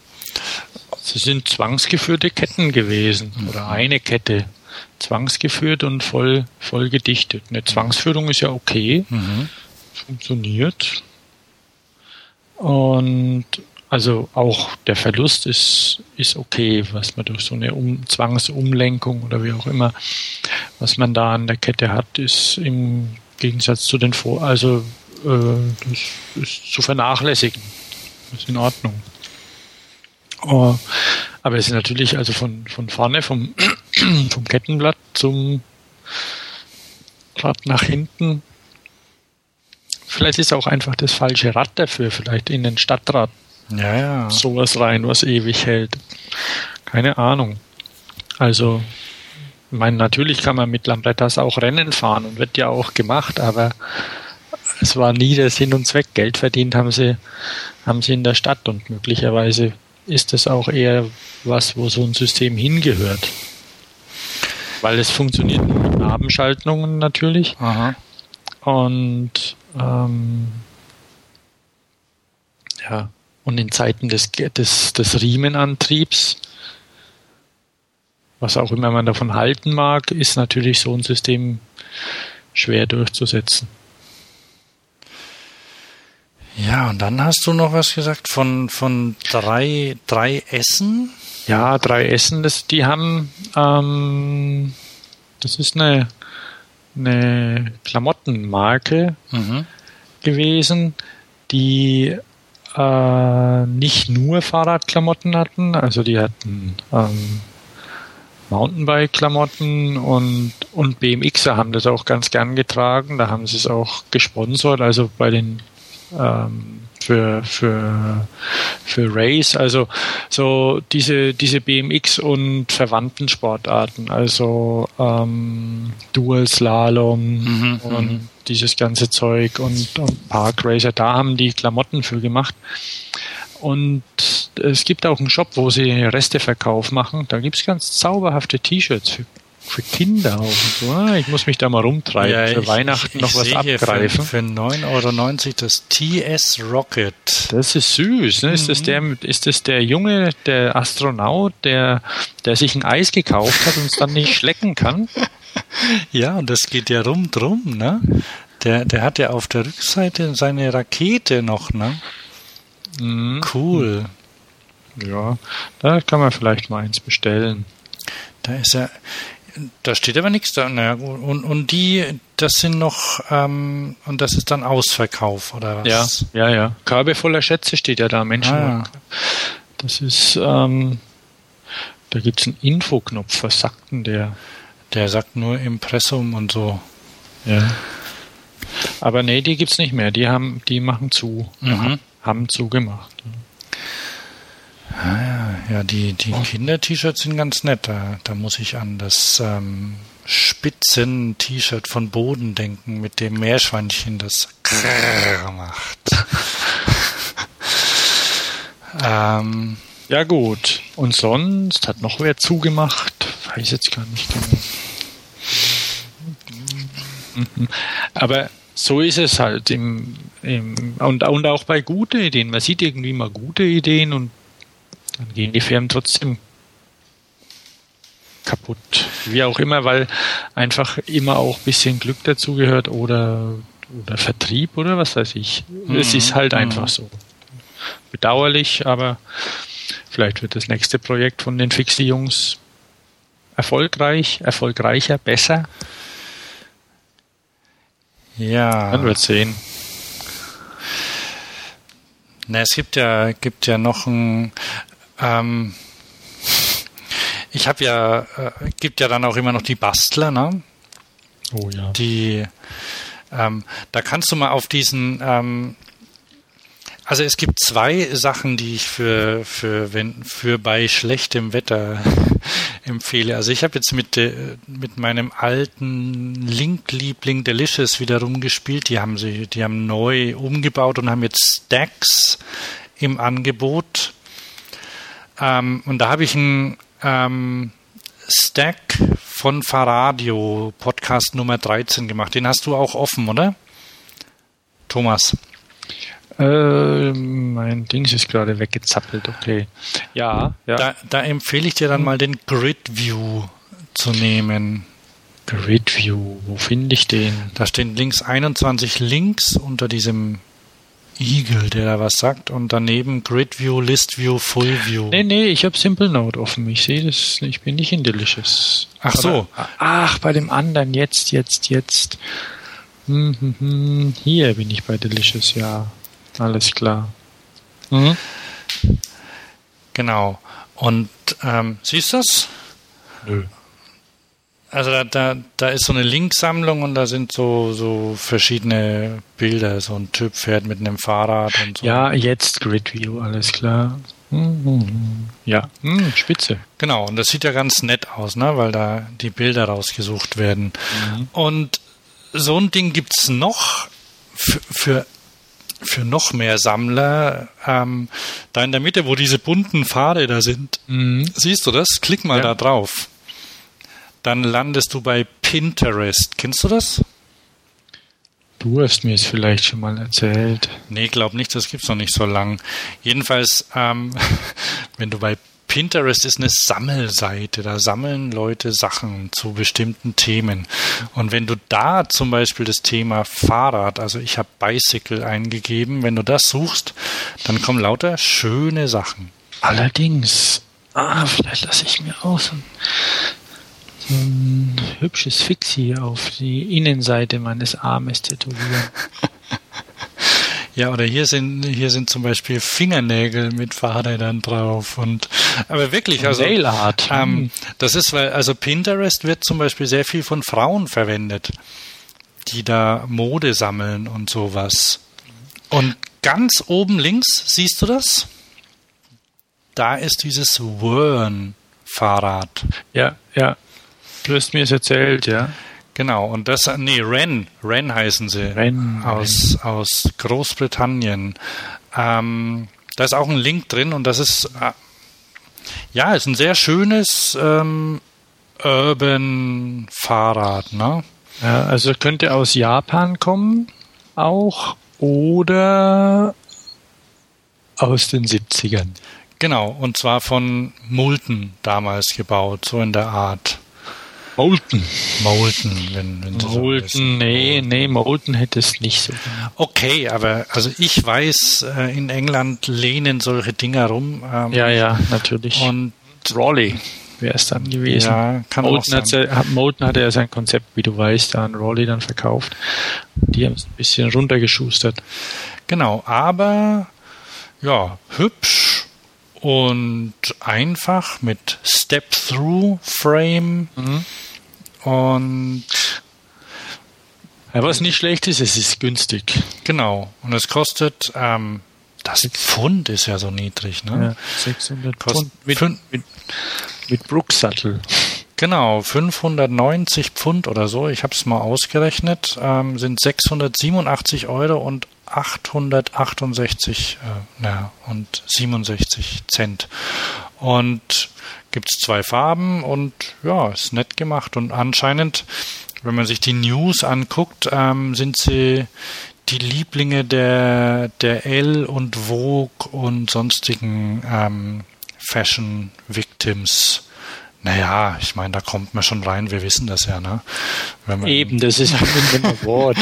Sie sind zwangsgeführte Ketten gewesen mhm. oder eine Kette. Zwangsgeführt und voll, voll gedichtet. Eine Zwangsführung ist ja okay. Mhm. Funktioniert. Und also auch der Verlust ist, ist okay, was man durch so eine um Zwangsumlenkung oder wie auch immer, was man da an der Kette hat, ist im Gegensatz zu den Vor, also äh, das ist zu vernachlässigen. Das ist in Ordnung. Oh, aber es ist natürlich also von, von vorne, vom, <clears throat> vom Kettenblatt zum Rad nach hinten. Vielleicht ist auch einfach das falsche Rad dafür, vielleicht in den Stadtrad. Ja, ja. Sowas rein, was ewig hält. Keine Ahnung. Also ich meine, natürlich kann man mit Lambrettas auch Rennen fahren und wird ja auch gemacht, aber es war nie der Sinn und Zweck. Geld verdient haben sie, haben sie in der Stadt und möglicherweise ist das auch eher was, wo so ein System hingehört. Weil es funktioniert mit Nabenschaltungen natürlich. Aha. Und ähm, ja, und in Zeiten des, des, des Riemenantriebs was auch immer man davon halten mag, ist natürlich so ein System schwer durchzusetzen. Ja, und dann hast du noch was gesagt von, von drei, drei Essen? Ja, drei Essen, das, die haben, ähm, das ist eine, eine Klamottenmarke mhm. gewesen, die äh, nicht nur Fahrradklamotten hatten, also die hatten ähm, Mountainbike-Klamotten und, und BMXer haben das auch ganz gern getragen. Da haben sie es auch gesponsert, also bei den ähm, für, für, für Race, also so diese, diese BMX und verwandten Sportarten, also ähm, Dual Slalom mhm, und mhm. dieses ganze Zeug und, und Park Racer, da haben die Klamotten für gemacht. Und es gibt auch einen Shop, wo sie Resteverkauf machen. Da gibt es ganz zauberhafte T-Shirts für Kinder auch so. Ah, ich muss mich da mal rumtreiben, ja, für ich, Weihnachten ich, noch was abgreifen. Für, für 9,90 Euro das TS Rocket. Das ist süß. Ne? Ist, das mhm. der, ist das der Junge, der Astronaut, der, der sich ein Eis gekauft hat und es dann nicht schlecken kann? <laughs> Ja, und das geht ja rum drum, ne? Der, der hat ja auf der Rückseite seine Rakete noch, ne? Mhm. Cool. Ja, da kann man vielleicht mal eins bestellen. Da ist er, da steht aber nichts da. Naja, und, und die, das sind noch, ähm, und das ist dann Ausverkauf, oder was? Ja, ja, ja. Körbe voller Schätze steht ja da, Menschen. Ah, Das ist, ähm, da gibt es einen Infoknopf. Was sagt denn der? Der sagt nur Impressum und so. Ja. Aber nee, die gibt's nicht mehr. Die haben, die machen zu. Mhm. Haben zugemacht. Ah, ja, ja, die, die oh. Kinder-T-Shirts sind ganz nett. Da, da muss ich an das ähm, Spitzen-T-Shirt von Boden denken, mit dem Meerschweinchen, das Krrr macht. <laughs> ähm, ja gut. Und sonst hat noch wer zugemacht? Weiß jetzt gar nicht genau. Mhm. Aber so ist es halt im, im und, und auch bei guten Ideen. Man sieht irgendwie mal gute Ideen und dann gehen die Firmen trotzdem kaputt. Wie auch immer, weil einfach immer auch ein bisschen Glück dazugehört oder, oder Vertrieb oder was weiß ich. Mhm. Es ist halt mhm. einfach so. Bedauerlich, aber vielleicht wird das nächste Projekt von den Fixie-Jungs erfolgreich, erfolgreicher, besser. Ja. Man wird sehen. Na, es gibt ja, gibt ja noch ein, ähm, ich habe ja, äh, gibt ja dann auch immer noch die Bastler, ne? Oh ja. Die, ähm, da kannst du mal auf diesen, ähm, also es gibt zwei Sachen, die ich für, für, wenn, für bei schlechtem Wetter <laughs> empfehle. Also ich habe jetzt mit, mit meinem alten Link-Liebling Delicious wieder rumgespielt. Die haben sie, die haben neu umgebaut und haben jetzt Stacks im Angebot. Ähm, und da habe ich einen ähm, Stack von Faradio, Podcast Nummer 13 gemacht. Den hast du auch offen, oder? Thomas. Äh, mein Dings ist gerade weggezappelt, okay. Ja, ja. Da, da empfehle ich dir dann mal den Grid View zu nehmen. Grid View, wo finde ich den? Da stehen links 21 Links unter diesem Eagle, der da was sagt und daneben Grid View, List View, Full View. Nee, nee, ich habe Simple Note offen. Ich sehe das, ich bin nicht in Delicious. Ach so. ach, bei dem anderen, jetzt, jetzt, jetzt. Hm, hm, hm. Hier bin ich bei Delicious, ja. Alles klar. Mhm. Genau. Und ähm, siehst du das? Nö. Also da, da, da ist so eine Linksammlung und da sind so, so verschiedene Bilder. So ein Typ fährt mit einem Fahrrad und so. Ja, jetzt Grid View, alles klar. Mhm. Ja, mhm, spitze. Genau, und das sieht ja ganz nett aus, ne? weil da die Bilder rausgesucht werden. Mhm. Und so ein Ding gibt's noch für, für, für noch mehr Sammler. Ähm, da in der Mitte, wo diese bunten Fahrräder sind, mhm. siehst du das? Klick mal ja. da drauf dann landest du bei Pinterest. Kennst du das? Du hast mir es vielleicht schon mal erzählt. Nee, glaub nicht, das gibt's noch nicht so lang. Jedenfalls, ähm, <laughs> wenn du bei Pinterest ist eine Sammelseite. Da sammeln Leute Sachen zu bestimmten Themen. Und wenn du da zum Beispiel das Thema Fahrrad, also ich habe Bicycle eingegeben, wenn du das suchst, dann kommen lauter schöne Sachen. Allerdings, ah, vielleicht lasse ich mir auch so ein, so ein hübsches Fixie auf die Innenseite meines Armes tätowieren. <laughs> Ja, oder hier sind hier sind zum Beispiel Fingernägel mit Fahrrädern drauf und aber wirklich also ähm, das ist weil also Pinterest wird zum Beispiel sehr viel von Frauen verwendet, die da Mode sammeln und sowas. Und ganz oben links siehst du das? Da ist dieses Whirn Fahrrad. Ja, ja. Du hast mir es erzählt, ja. Genau, und das, nee, Ren, Ren heißen sie. Ren, aus, aus Großbritannien. Ähm, da ist auch ein Link drin und das ist, äh, ja, ist ein sehr schönes ähm, Urban Fahrrad, ne? Ja, also könnte aus Japan kommen auch oder aus den 70ern. Genau, und zwar von Moulton damals gebaut, so in der Art. Molten. Molten, wenn, wenn Molten, so nee, nee, Molten hätte es nicht so. Okay, aber also ich weiß, äh, in England lehnen solche Dinger rum. Ähm, Ja, ja, natürlich. Und Raleigh wäre es dann gewesen. ja, kann auch Molten, hat, sein. hat, Molten hatte ja sein Konzept, wie du weißt, an Raleigh dann verkauft. Die haben es ein bisschen runtergeschustert. Genau, aber ja, hübsch und einfach mit Step-Through-Frame und Ja, was nicht schlecht ist, es ist günstig. genau. Und es kostet, ähm, das Pfund ist ja so niedrig, ne? Ja, 600 Kost- Pfund mit, mit, mit Brooksattel. Genau, 590 Pfund oder so, ich habe es mal ausgerechnet, ähm, sind 687 Euro und 868 äh, na, und 67 Cent. Und gibt's zwei Farben und ja, ist nett gemacht. Und anscheinend, wenn man sich die News anguckt, ähm, sind sie die Lieblinge der, der Elle und Vogue und sonstigen ähm, Fashion Victims. Naja, ich meine, da kommt man schon rein, wir wissen das ja, ne? Eben, das ist ein Award.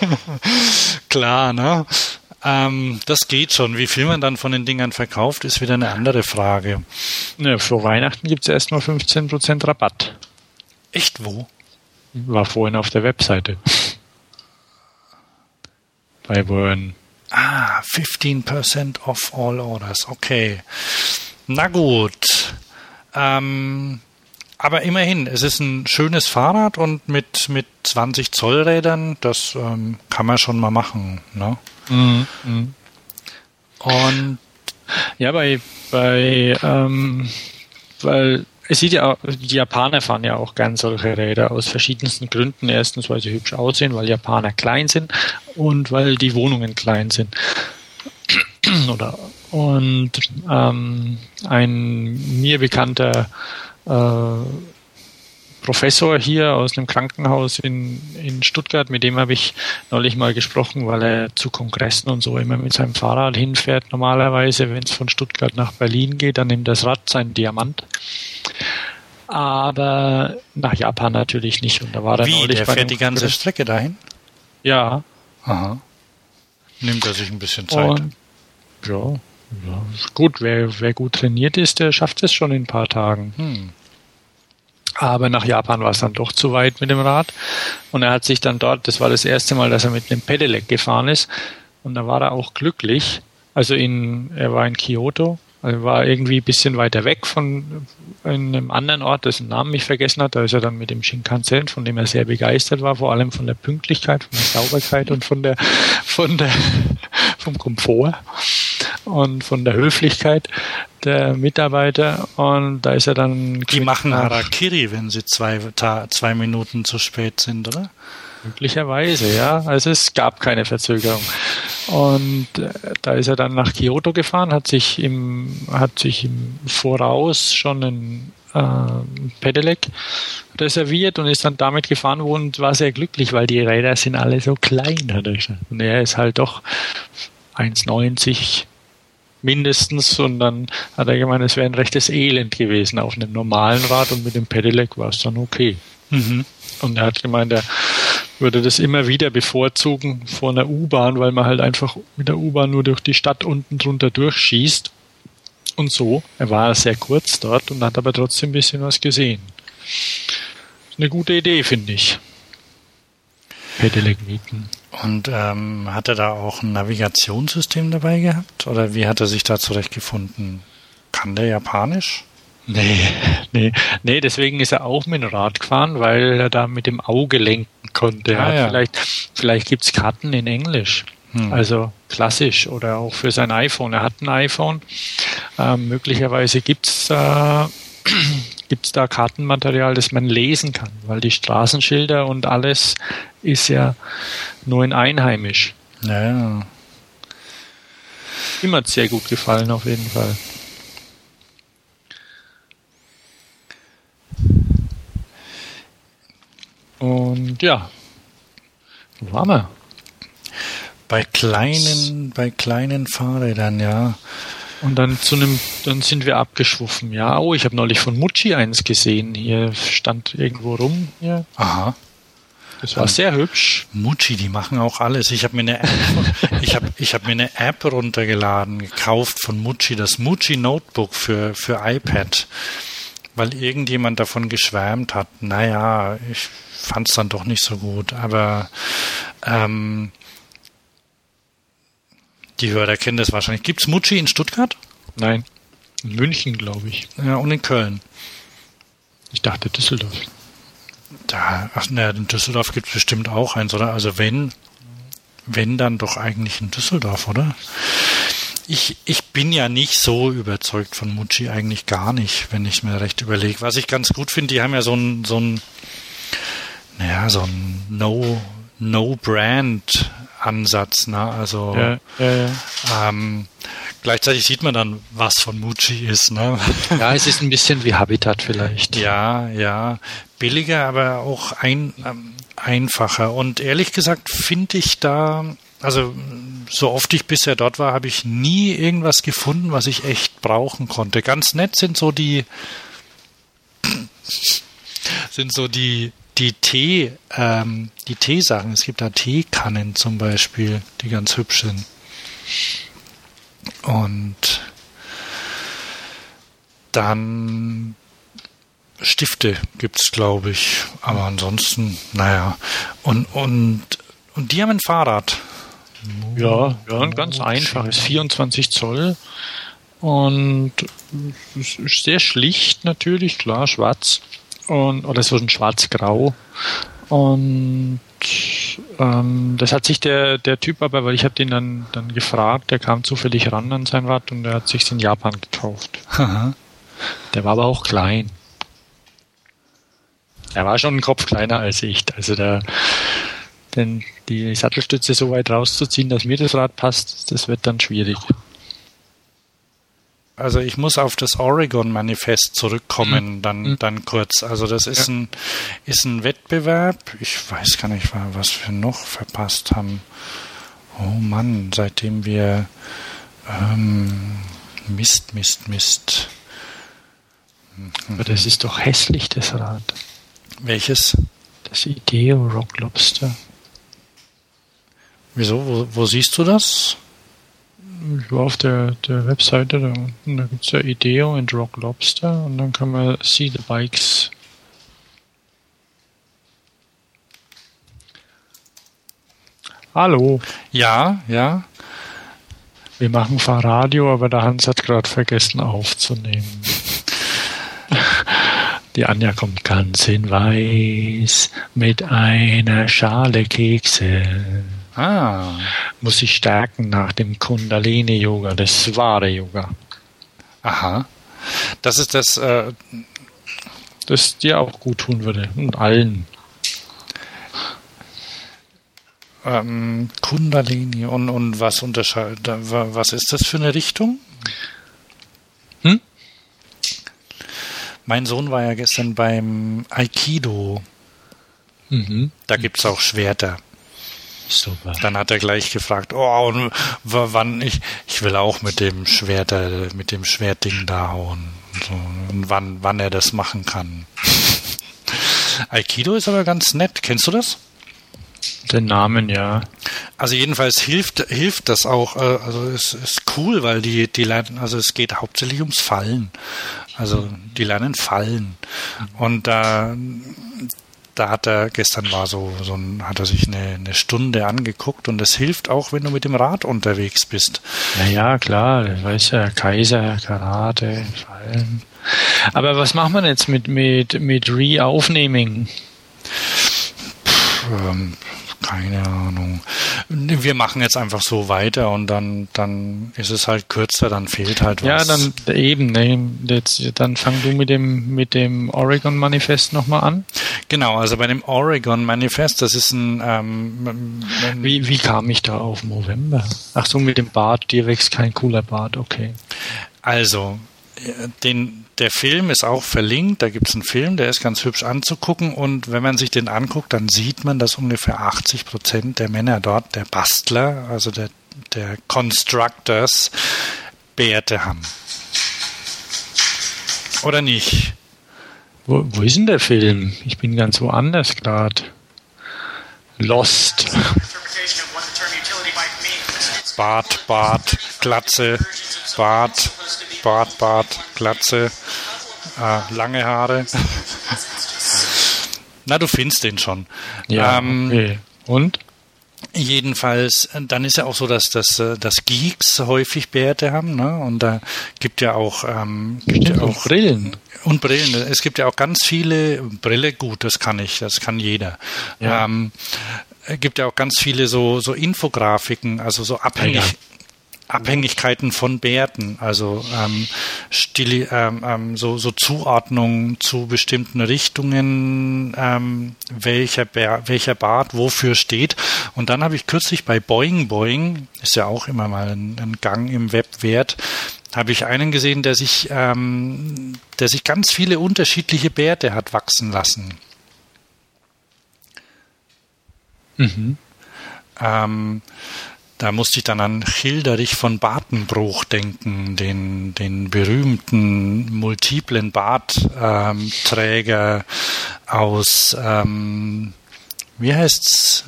<laughs> Klar, ne? Ähm, das geht schon. Wie viel man dann von den Dingern verkauft, ist wieder eine andere Frage. Ja, vor Weihnachten gibt es erstmal 15% Rabatt. Echt wo? War vorhin auf der Webseite. Bei Burn. Ah, 15% off all orders. Okay. Na gut. Ähm, aber immerhin, es ist ein schönes Fahrrad und mit, mit 20 Zoll Rädern, das ähm, kann man schon mal machen. Ne? Und Ja, bei, bei ähm, weil es sieht ja die Japaner fahren ja auch gern solche Räder aus verschiedensten Gründen. Erstens, weil sie hübsch aussehen, weil Japaner klein sind und weil die Wohnungen klein sind. <clears throat> Oder und ähm, ein mir bekannter äh, Professor hier aus einem Krankenhaus in, in Stuttgart, mit dem habe ich neulich mal gesprochen, weil er zu Kongressen und so immer mit seinem Fahrrad hinfährt. Normalerweise, wenn es von Stuttgart nach Berlin geht, dann nimmt das Rad seinen Diamant. Aber nach Japan natürlich nicht. Und da war er wie, neulich der bei fährt die ganze Kongress. Strecke dahin? Ja. Aha. Nimmt er sich ein bisschen Zeit. Und ja, gut. Wer, wer gut trainiert ist, der schafft es schon in ein paar Tagen. Hm. Aber nach Japan war es dann doch zu weit mit dem Rad. Und er hat sich dann dort, das war das erste Mal, dass er mit einem Pedelec gefahren ist. Und da war er auch glücklich. Also in, er war in Kyoto, also war irgendwie ein bisschen weiter weg von einem anderen Ort, dessen Namen ich vergessen hat. Da ist er dann mit dem Shinkansen, von dem er sehr begeistert war, vor allem von der Pünktlichkeit, von der Sauberkeit und von der, von der, <laughs> vom Komfort und von der Höflichkeit der Mitarbeiter. Und da ist er dann Die machen Harakiri, wenn sie zwei, zwei Minuten zu spät sind, oder? Möglicherweise, ja. Also es gab keine Verzögerung. Und äh, da ist er dann nach Kyoto gefahren, hat sich im, hat sich im Voraus schon ein äh, Pedelec reserviert und ist dann damit gefahren und war sehr glücklich, weil die Räder sind alle so klein, hat er gesagt. Und er ist halt doch 1,90 mindestens. Und dann hat er gemeint, es wäre ein rechtes Elend gewesen auf einem normalen Rad und mit dem Pedelec war es dann okay. Mhm. Und er hat gemeint, er würde das immer wieder bevorzugen vor einer U-Bahn, weil man halt einfach mit der U-Bahn nur durch die Stadt unten drunter durchschießt. Und so. Er war sehr kurz dort und hat aber trotzdem ein bisschen was gesehen. Eine gute Idee, finde ich. Pedelec mieten. Und ähm, hat er da auch ein Navigationssystem dabei gehabt? Oder wie hat er sich da zurechtgefunden? Kann der Japanisch? Nee, <laughs> nee, nee, deswegen ist er auch mit dem Rad gefahren, weil er da mit dem Auge lenken konnte. Ah, ja. Vielleicht, vielleicht gibt's Karten in Englisch. Hm. Also klassisch oder auch für sein iPhone. Er hat ein iPhone. Ähm, möglicherweise gibt's äh, gibt's da Kartenmaterial, das man lesen kann, weil die Straßenschilder und alles ist ja nur in einheimisch. Ja. Hat sehr gut gefallen, auf jeden Fall. Und ja, wo waren wir? Bei kleinen, bei kleinen Fahrrädern, ja. Und dann zu einem, dann sind wir abgeschwuffen. Ja, oh, ich habe neulich von Mucci eins gesehen. Hier stand irgendwo rum. Hier. Aha. Das war sehr hübsch. Mucci, die machen auch alles. Ich habe mir eine App, <laughs> ich habe ich habe mir eine App runtergeladen, gekauft von Mucci, das Mucci Notebook für für iPad, weil irgendjemand davon geschwärmt hat. Naja, ich fand es dann doch nicht so gut, aber ähm, die Hörer kennen das wahrscheinlich. Gibt's Mucci in Stuttgart? Nein. In München, glaube ich. Ja, und in Köln. Ich dachte Düsseldorf. Da, ach ne, in Düsseldorf gibt es bestimmt auch eins, oder? Also wenn, wenn dann doch eigentlich in Düsseldorf, oder? Ich, ich bin ja nicht so überzeugt von Mucci, eigentlich gar nicht, wenn ich mir recht überlege. Was ich ganz gut finde, die haben ja so ein, so ein, naja, so ein No, No-Brand Ansatz, ne? Also ja, ja, ja. Ähm, gleichzeitig sieht man dann, was von Muji ist, ne? <laughs> Ja, es ist ein bisschen wie Habitat vielleicht. Ja, ja. Billiger, aber auch ein, ähm, einfacher. Und ehrlich gesagt finde ich da, also so oft ich bisher dort war, habe ich nie irgendwas gefunden, was ich echt brauchen konnte. Ganz nett sind so die <clears throat> sind so die die Tee, ähm, die Teesachen. Es gibt da Teekannen zum Beispiel, die ganz hübsch sind. Und dann Stifte gibt's, glaube ich. Aber ansonsten, naja. Und, und, und die haben ein Fahrrad. Ja, ja, ein ganz einfaches, 24 Zoll. Und sehr schlicht natürlich, klar, schwarz und oder so ein schwarz-grau. Und ähm, das hat sich der, der Typ aber, weil ich habe den dann, dann gefragt, der kam zufällig ran an sein Rad und der hat sich in Japan gekauft. der war aber auch klein. Er war schon einen Kopf kleiner als ich. Also der, denn die Sattelstütze so weit rauszuziehen, dass mir das Rad passt, das wird dann schwierig also ich muss auf das Oregon-Manifest zurückkommen, mhm. dann, mhm. dann kurz. Also das ist ja. ein, ist ein Wettbewerb. Ich weiß gar nicht, was wir noch verpasst haben. Oh Mann, seitdem wir ähm, Mist, Mist, Mist. Aber das ist doch hässlich, das Rad. Welches? Das Ideo Rock Lobster. Wieso? Wo, wo siehst du das? Ich war auf der, der Webseite, da unten, da gibt es ja Ideo und Rock Lobster und dann kann man See the Bikes. Hallo. Ja, ja. Wir machen Fahrradio, aber der Hans hat gerade vergessen aufzunehmen. Die Anja kommt ganz in weiß mit einer Schale Kekse. Ah. Muss sich stärken nach dem Kundalini-Yoga, das wahre Yoga. Aha. Das ist das, äh, das dir auch gut tun würde. Und allen. Ähm, Kundalini und, und was unterscheidet, was ist das für eine Richtung? Hm? Mein Sohn war ja gestern beim Aikido. Mhm. Da gibt es auch Schwerter. Super. Dann hat er gleich gefragt, oh, und wann ich, ich will auch mit dem Schwert, äh, mit dem Schwertding da hauen. Und, so, und wann, wann er das machen kann. <laughs> Aikido ist aber ganz nett. Kennst du das? Den Namen, ja. Also jedenfalls hilft, hilft das auch, äh, also es ist cool, weil die, die lernen, also es geht hauptsächlich ums Fallen. Also die lernen Fallen. Und da, da hat er, gestern war so, so ein, hat er sich eine, eine Stunde angeguckt und es hilft auch, wenn du mit dem Rad unterwegs bist. Ja, ja, klar, das weiß ja, Kaiser, Karate, Fallen. Aber was macht man jetzt mit, mit, mit Re-Aufnehmen? Ähm, keine Ahnung. Wir machen jetzt einfach so weiter und dann, dann ist es halt kürzer, dann fehlt halt was. Ja, dann eben, ne, jetzt, dann fang du mit dem, mit dem Oregon Manifest nochmal an. Genau, also bei dem Oregon Manifest, das ist ein, ähm, ein wie, wie kam ich da auf November? Ach so, mit dem Bart, dir wächst kein cooler Bart, okay. Also, den, der Film ist auch verlinkt. Da gibt es einen Film, der ist ganz hübsch anzugucken. Und wenn man sich den anguckt, dann sieht man, dass ungefähr 80 Prozent der Männer dort, der Bastler, also der, der Constructors, Bärte haben. Oder nicht? Wo, wo ist denn der Film? Ich bin ganz woanders gerade. Lost. Bart, Bart, Glatze, Bart, Bart, Bart, Glatze, äh, lange Haare. <laughs> Na, du findest den schon. Ja, ähm, okay. Und? Jedenfalls, dann ist ja auch so, dass, dass, äh, dass Geeks häufig Bärte haben, ne? Und da gibt ja auch, ähm, gibt ja auch Brillen. Und Brillen. Es gibt ja auch ganz viele Brille, gut, das kann ich, das kann jeder. Ja. Ähm, gibt ja auch ganz viele so, so Infografiken, also so abhängig, ja. Abhängigkeiten von Bärten, also ähm, Stili, ähm, ähm, so, so Zuordnungen zu bestimmten Richtungen, ähm, welcher, Bär, welcher Bart wofür steht. Und dann habe ich kürzlich bei Boing Boing, ist ja auch immer mal ein, ein Gang im Web wert, habe ich einen gesehen, der sich, ähm, der sich ganz viele unterschiedliche Bärte hat wachsen lassen. Mhm. Ähm, da musste ich dann an Childerich von Bartenbruch denken, den, den berühmten multiplen Bartträger ähm, aus, ähm, wie heißt's?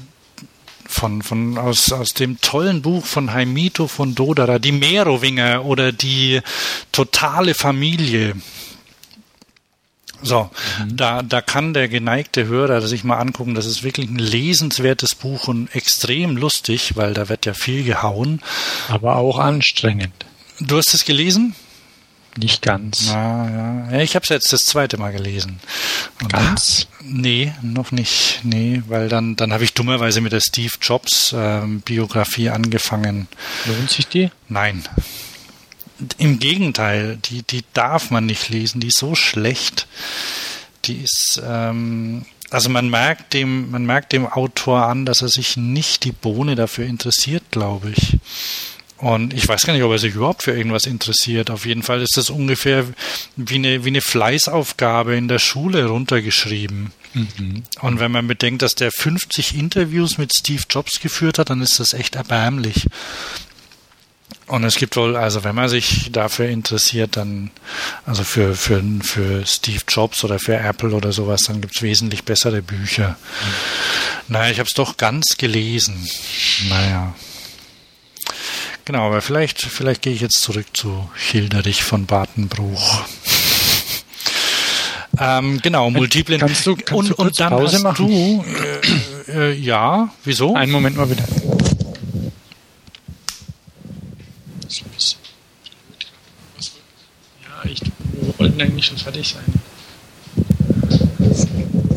Von, von, aus, aus dem tollen Buch von Heimito von Dodara, die Merowinger oder die totale Familie. So, mhm. da, da kann der geneigte Hörer sich mal angucken. Das ist wirklich ein lesenswertes Buch und extrem lustig, weil da wird ja viel gehauen. Aber auch anstrengend. Du hast es gelesen? Nicht ganz. Na, ja. Ich habe es jetzt das zweite Mal gelesen. Und ganz? nee, noch nicht. Nee, weil dann, dann habe ich dummerweise mit der Steve Jobs ähm, Biografie angefangen. Lohnt sich die? Nein. Im Gegenteil, die, die darf man nicht lesen, die ist so schlecht. Die ist, ähm, also man merkt dem, man merkt dem Autor an, dass er sich nicht die Bohne dafür interessiert, glaube ich. Und ich weiß gar nicht, ob er sich überhaupt für irgendwas interessiert. Auf jeden Fall ist das ungefähr wie eine, wie eine Fleißaufgabe in der Schule runtergeschrieben. Mhm. Und wenn man bedenkt, dass der 50 Interviews mit Steve Jobs geführt hat, dann ist das echt erbärmlich. Und es gibt wohl, also wenn man sich dafür interessiert, dann, also für, für, für Steve Jobs oder für Apple oder sowas, dann gibt es wesentlich bessere Bücher. Mhm. Naja, ich habe es doch ganz gelesen. Naja. Genau, aber vielleicht, vielleicht gehe ich jetzt zurück zu Hilderich von Bartenbruch. <laughs> ähm, genau, multiplen. Kannst du, kannst und, du und dann Pause machen? du, äh, äh, ja, wieso? Einen Moment mal bitte. Ja, wollten eigentlich schon fertig sein.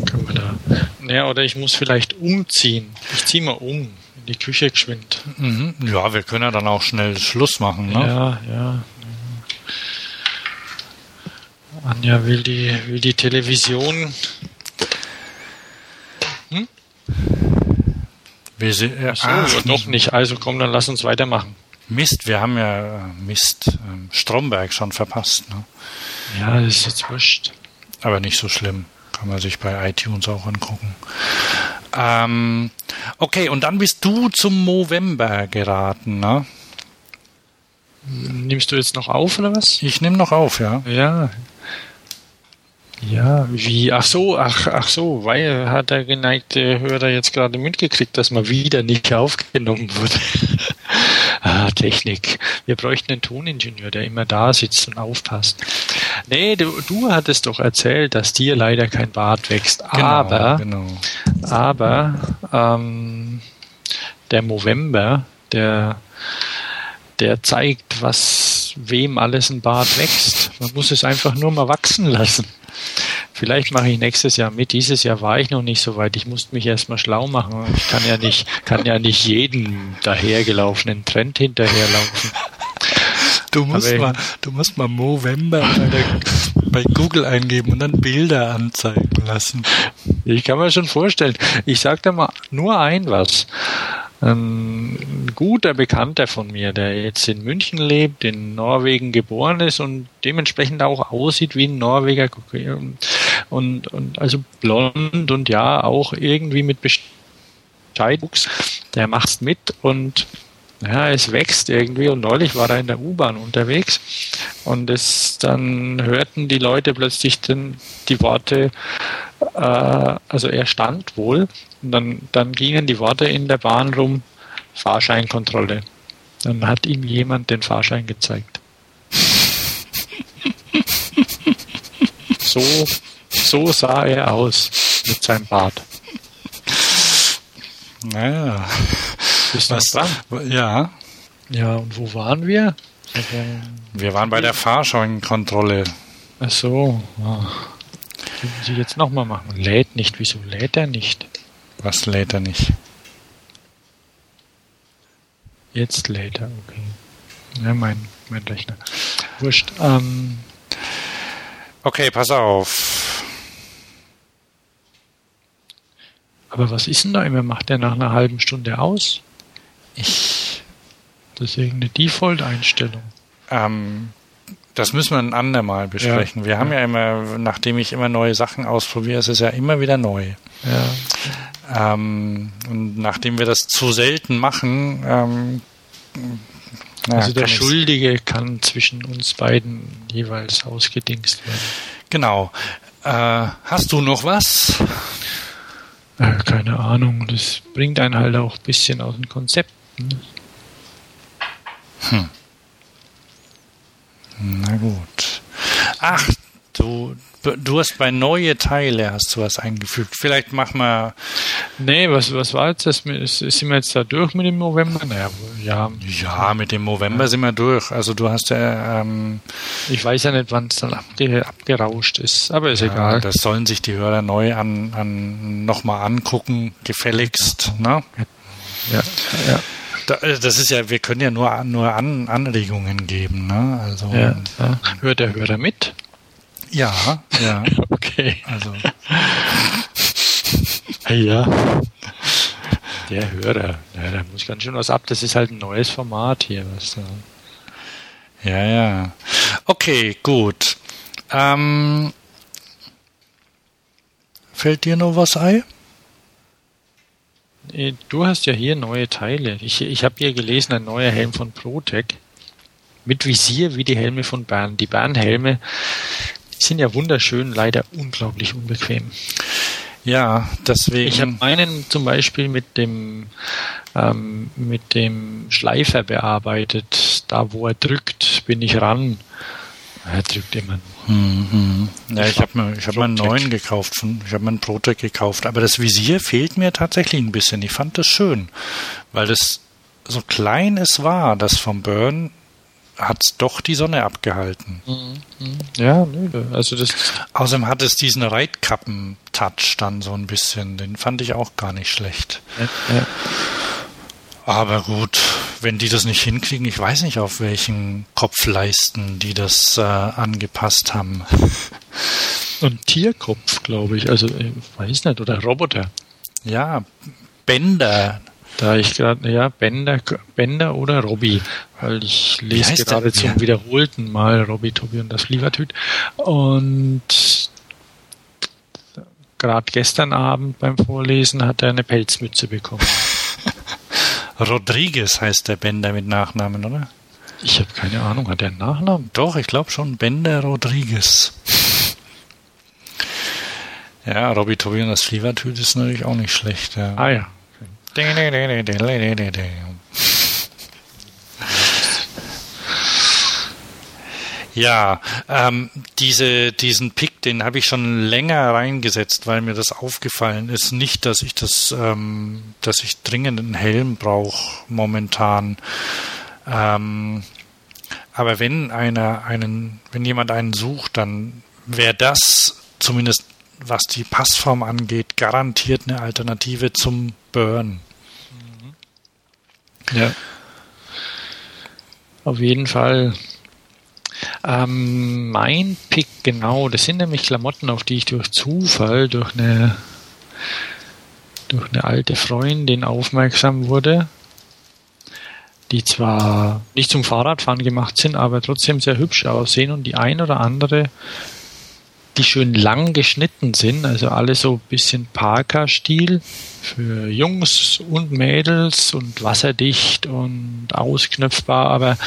Können wir da. Naja, oder ich muss vielleicht umziehen. Ich ziehe mal um in die Küche geschwind. Mhm. Ja, wir können ja dann auch schnell Schluss machen, ne? Ja, ja. Anja will die, will die Television. Hm? Wir sind, äh, so, ach, noch nicht. Also komm, dann lass uns weitermachen. Mist, wir haben ja äh, Mist ähm, Stromberg schon verpasst. Ne? Ja, das ist jetzt wurscht. Aber nicht so schlimm. Kann man sich bei iTunes auch angucken. Ähm, okay, und dann bist du zum Movember geraten, ne? Nimmst du jetzt noch auf oder was? Ich nehme noch auf, ja. Ja. Ja, wie? Ach so, ach, ach so, weil hat der geneigte Hörer jetzt gerade mitgekriegt, dass man wieder nicht aufgenommen wurde. <laughs> ah, Technik. Wir bräuchten einen Toningenieur, der immer da sitzt und aufpasst. Nee, du, du hattest doch erzählt, dass dir leider kein Bart wächst. Genau, aber, genau. aber ähm, der Movember, der der zeigt, was wem alles ein Bart wächst. Man muss es einfach nur mal wachsen lassen. Vielleicht mache ich nächstes Jahr mit. Dieses Jahr war ich noch nicht so weit. Ich musste mich erstmal schlau machen. Ich kann ja nicht, kann ja nicht jeden dahergelaufenen Trend hinterherlaufen. Du musst mal, du musst mal Movember bei, der, bei Google eingeben und dann Bilder anzeigen lassen. Ich kann mir schon vorstellen. Ich sag da mal nur ein was ein guter Bekannter von mir, der jetzt in München lebt, in Norwegen geboren ist und dementsprechend auch aussieht wie ein Norweger und, und also blond und ja auch irgendwie mit Bescheidwuchs. Der macht's mit und ja, es wächst irgendwie und neulich war er in der U-Bahn unterwegs und es dann hörten die Leute plötzlich den, die Worte, äh, also er stand wohl und dann, dann gingen die Worte in der Bahn rum, Fahrscheinkontrolle. Dann hat ihm jemand den Fahrschein gezeigt. <laughs> so, so sah er aus mit seinem Bart. Naja. Bist du Was, dran? Ja. Ja, und wo waren wir? Wir waren bei der Fahrscheinkontrolle. Ach so. Können Sie jetzt nochmal machen? Lädt nicht. Wieso lädt er nicht? Was lädt er nicht? Jetzt lädt er, okay. Ja, mein, mein Rechner. Wurscht. Ähm, okay, pass auf. Aber was ist denn da immer? Macht der nach einer halben Stunde aus? Ich. Das ist irgendeine Default-Einstellung. Ähm, das müssen wir ein andermal besprechen. Ja, wir haben ja. ja immer, nachdem ich immer neue Sachen ausprobiere, es ist ja immer wieder neu. Ja. Ähm, und nachdem wir das zu selten machen, ähm, ja, also der Schuldige kann zwischen uns beiden jeweils ausgedingst werden. Genau. Äh, hast du noch was? Äh, keine Ahnung. Das bringt einen halt auch ein bisschen aus den Konzepten. Hm. Na gut. Ach, du, Du hast bei neue Teile hast du was eingefügt. Vielleicht mach mal. Nee, was, was war jetzt das? Sind wir jetzt da durch mit dem November? Naja, ja. Ja, mit dem November ja. sind wir durch. Also du hast ja. Ähm, ich weiß ja nicht, wann es dann abge, abgerauscht ist, aber ist ja, egal. Das sollen sich die Hörer neu an, an nochmal angucken, gefälligst. Ne? Ja, ja. Äh, das ist ja, wir können ja nur, nur An Anregungen geben. Ne? Also. Hört der Hörer mit? Ja, ja. <laughs> okay. Also. ja. Der Hörer, ja, da muss ganz schön was ab. Das ist halt ein neues Format hier. Was da. Ja, ja. Okay, gut. Ähm, fällt dir noch was ein? Du hast ja hier neue Teile. Ich, ich habe hier gelesen, ein neuer Helm von ProTech mit Visier wie die Helme von Bern. Die Bern-Helme sind ja wunderschön, leider unglaublich unbequem. Ja, deswegen. Ich habe meinen zum Beispiel mit dem ähm, mit dem Schleifer bearbeitet. Da, wo er drückt, bin ich ran. Er drückt immer. Mhm. Ja, ich habe mir, ich hab mir einen neuen gekauft. Von, ich habe mir einen Protec gekauft. Aber das Visier fehlt mir tatsächlich ein bisschen. Ich fand das schön, weil das so klein es war, das vom Burn hat doch die Sonne abgehalten. Mhm, mhm. Ja, also das. Außerdem hat es diesen Reitkappen-Touch dann so ein bisschen. Den fand ich auch gar nicht schlecht. Ja, ja. Aber gut, wenn die das nicht hinkriegen, ich weiß nicht, auf welchen Kopfleisten die das äh, angepasst haben. <laughs> Und Tierkopf, glaube ich. Also, ich weiß nicht, oder Roboter. Ja, Bänder. Da ich gerade, ja, Bender, Bender oder Robby, weil ich lese gerade zum wiederholten Mal Robby, Tobi und das Flievertüt. Und gerade gestern Abend beim Vorlesen hat er eine Pelzmütze bekommen. <laughs> Rodriguez heißt der Bender mit Nachnamen, oder? Ich habe keine Ahnung, hat er einen Nachnamen? Doch, ich glaube schon Bender Rodriguez. ja, Robbie Tobi und das Flievertüt ist natürlich auch nicht schlecht. Ja. Ah ja. Ja, ähm, diese, diesen Pick, den habe ich schon länger reingesetzt, weil mir das aufgefallen ist. Nicht, dass ich das, ähm, dass ich dringend einen Helm brauche momentan. Ähm, aber wenn einer einen, wenn jemand einen sucht, dann wäre das zumindest was die Passform angeht, garantiert eine Alternative zum Burn. Ja. Auf jeden Fall. Ähm, mein Pick, genau, das sind nämlich Klamotten, auf die ich durch Zufall, durch eine, durch eine alte Freundin aufmerksam wurde, die zwar nicht zum Fahrradfahren gemacht sind, aber trotzdem sehr hübsch aussehen und die ein oder andere die schön lang geschnitten sind, also alle so ein bisschen Parker-Stil für Jungs und Mädels und wasserdicht und ausknöpfbar, aber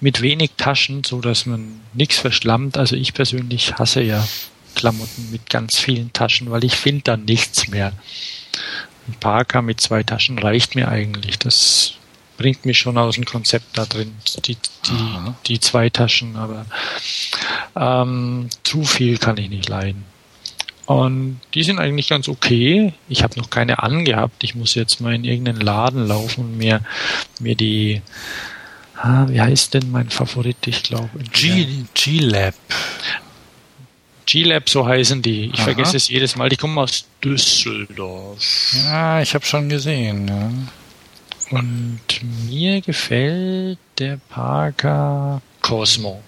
mit wenig Taschen, so dass man nichts verschlammt. Also ich persönlich hasse ja Klamotten mit ganz vielen Taschen, weil ich finde dann nichts mehr. Ein Parker mit zwei Taschen reicht mir eigentlich. Das bringt mich schon aus dem Konzept da drin, die, die, die zwei Taschen, aber ähm, zu viel kann ich nicht leiden. Und die sind eigentlich ganz okay. Ich habe noch keine angehabt. Ich muss jetzt mal in irgendeinen Laden laufen und mir, mir die, ah, wie heißt denn mein Favorit? Ich glaube. G-Lab. G-Lab, so heißen die. Ich Aha. vergesse es jedes Mal. Die kommen aus Düsseldorf. Ja, ich habe schon gesehen. Ja. Und mir gefällt der Parker Cosmo.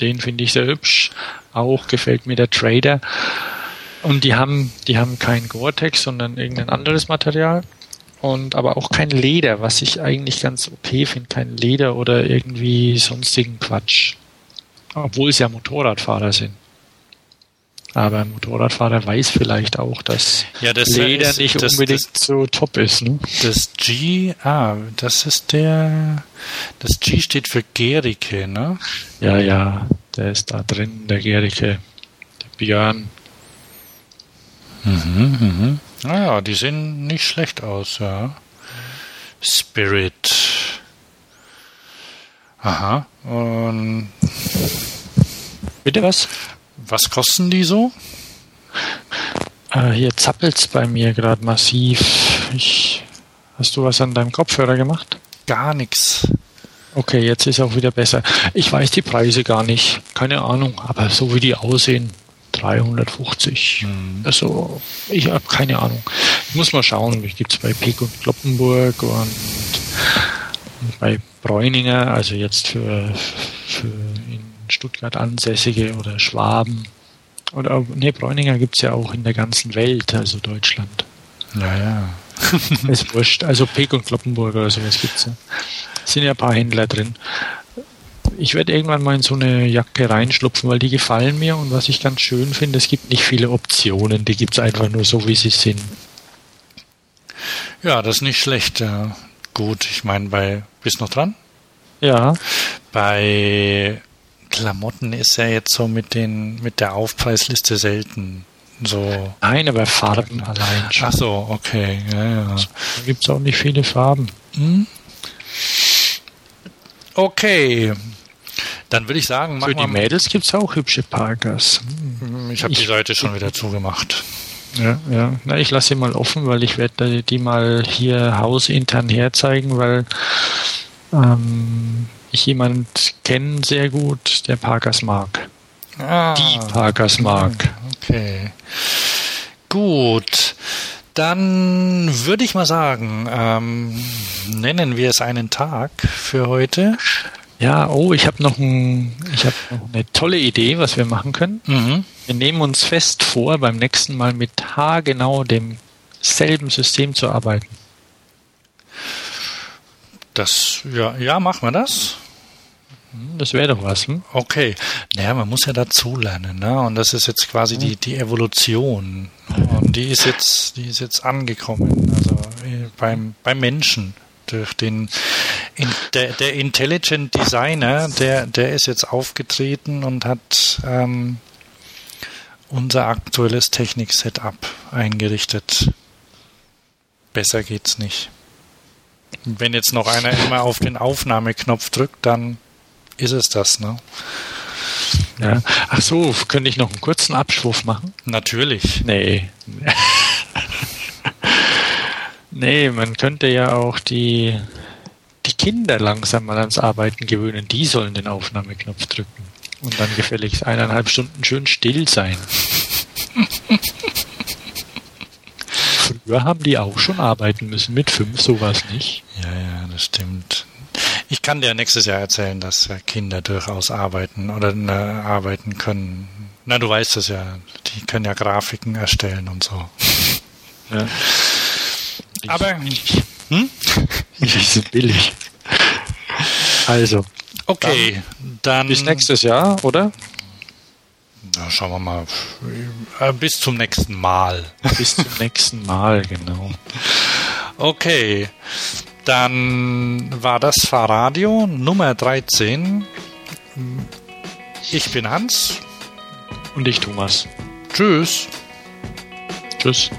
Den finde ich sehr hübsch. Auch gefällt mir der Trader. Und die haben, die haben kein Gore-Tex, sondern irgendein anderes Material. Und aber auch kein Leder, was ich eigentlich ganz okay finde. Kein Leder oder irgendwie sonstigen Quatsch. Obwohl es ja Motorradfahrer sind. Aber ein Motorradfahrer weiß vielleicht auch, dass ja, das Leder ist, nicht das, unbedingt das, so top ist. Ne? Das G, ah, das ist der, das G steht für Gerike, ne? Ja, ja, der ist da drin, der Gerike, der Björn. Mhm, mhm. Naja, die sehen nicht schlecht aus, ja. Spirit. Aha. Und Bitte was? Was kosten die so? Äh, hier zappelt's bei mir gerade massiv. Ich, hast du was an deinem Kopfhörer gemacht? Gar nichts. Okay, jetzt ist auch wieder besser. Ich weiß die Preise gar nicht. Keine Ahnung, aber so wie die aussehen, 350. Mhm. Also, ich habe keine Ahnung. Ich muss mal schauen. Ich gibt es bei Pick und Kloppenburg und, und bei Bräuninger, also jetzt für, für Stuttgart ansässige oder Schwaben. Oder nee, Bräuninger gibt es ja auch in der ganzen Welt, also Deutschland. Naja. <laughs> ist wurscht. Also Peek und Kloppenburg oder sowas gibt es ja. Sind ja ein paar Händler drin. Ich werde irgendwann mal in so eine Jacke reinschlupfen, weil die gefallen mir und was ich ganz schön finde, es gibt nicht viele Optionen, die gibt es einfach nur so, wie sie sind. Ja, das ist nicht schlecht. Ja. Gut, ich meine, bei. Bist du noch dran? Ja. Bei Klamotten ist ja jetzt so mit den mit der Aufpreisliste selten so. Nein, aber Farben allein schon. Ach so, okay. Ja, ja. Da gibt es auch nicht viele Farben. Hm? Okay. Dann würde ich sagen, für die Mädels gibt es auch hübsche Parkers. Hm. Ich habe die Seite schon wieder zugemacht. Ja, ja. Na, ich lasse sie mal offen, weil ich werde die mal hier hausintern herzeigen, weil ähm, ich jemand kenne sehr gut, der Parkers mag. Ah, die Parkers mag. Okay. Gut. Dann würde ich mal sagen, ähm, nennen wir es einen Tag für heute. Ja, oh, ich habe noch, ein, ich hab noch eine tolle Idee, was wir machen können. Mhm. Wir nehmen uns fest vor, beim nächsten Mal mit haargenau demselben System zu arbeiten. Das, ja, ja, machen wir das. Hm, das wäre doch was. Hm? Okay, Ja, man muss ja dazulernen, ne? Und das ist jetzt quasi die, die Evolution. Und die ist jetzt, die ist jetzt angekommen. Also äh, beim, beim Menschen. Durch den der, der Intelligent Designer, der, der ist jetzt aufgetreten und hat ähm, unser aktuelles Technik-Setup eingerichtet. Besser geht's nicht. Wenn jetzt noch einer immer auf den Aufnahmeknopf drückt, dann ist es das, ne? Ja. Ach so, könnte ich noch einen kurzen Abschwurf machen? Natürlich. Nee. <laughs> nee, man könnte ja auch die, die Kinder langsam mal ans Arbeiten gewöhnen. Die sollen den Aufnahmeknopf drücken. Und dann gefälligst eineinhalb Stunden schön still sein. <laughs> Früher haben die auch schon arbeiten müssen. Mit fünf sowas nicht. Ja, ja, das stimmt. Ich kann dir nächstes Jahr erzählen, dass Kinder durchaus arbeiten oder äh, arbeiten können. Na, du weißt es ja. Die können ja Grafiken erstellen und so. Ja. <laughs> Aber hm? <laughs> die sind billig. Also. Okay, dann, dann bis nächstes Jahr, oder? Na, schauen wir mal. Äh, bis zum nächsten Mal. Bis zum nächsten Mal, genau. <laughs> Okay. Dann war das Fahrradio Nummer 13. Ich bin Hans. Und ich Thomas. Tschüss. Tschüss.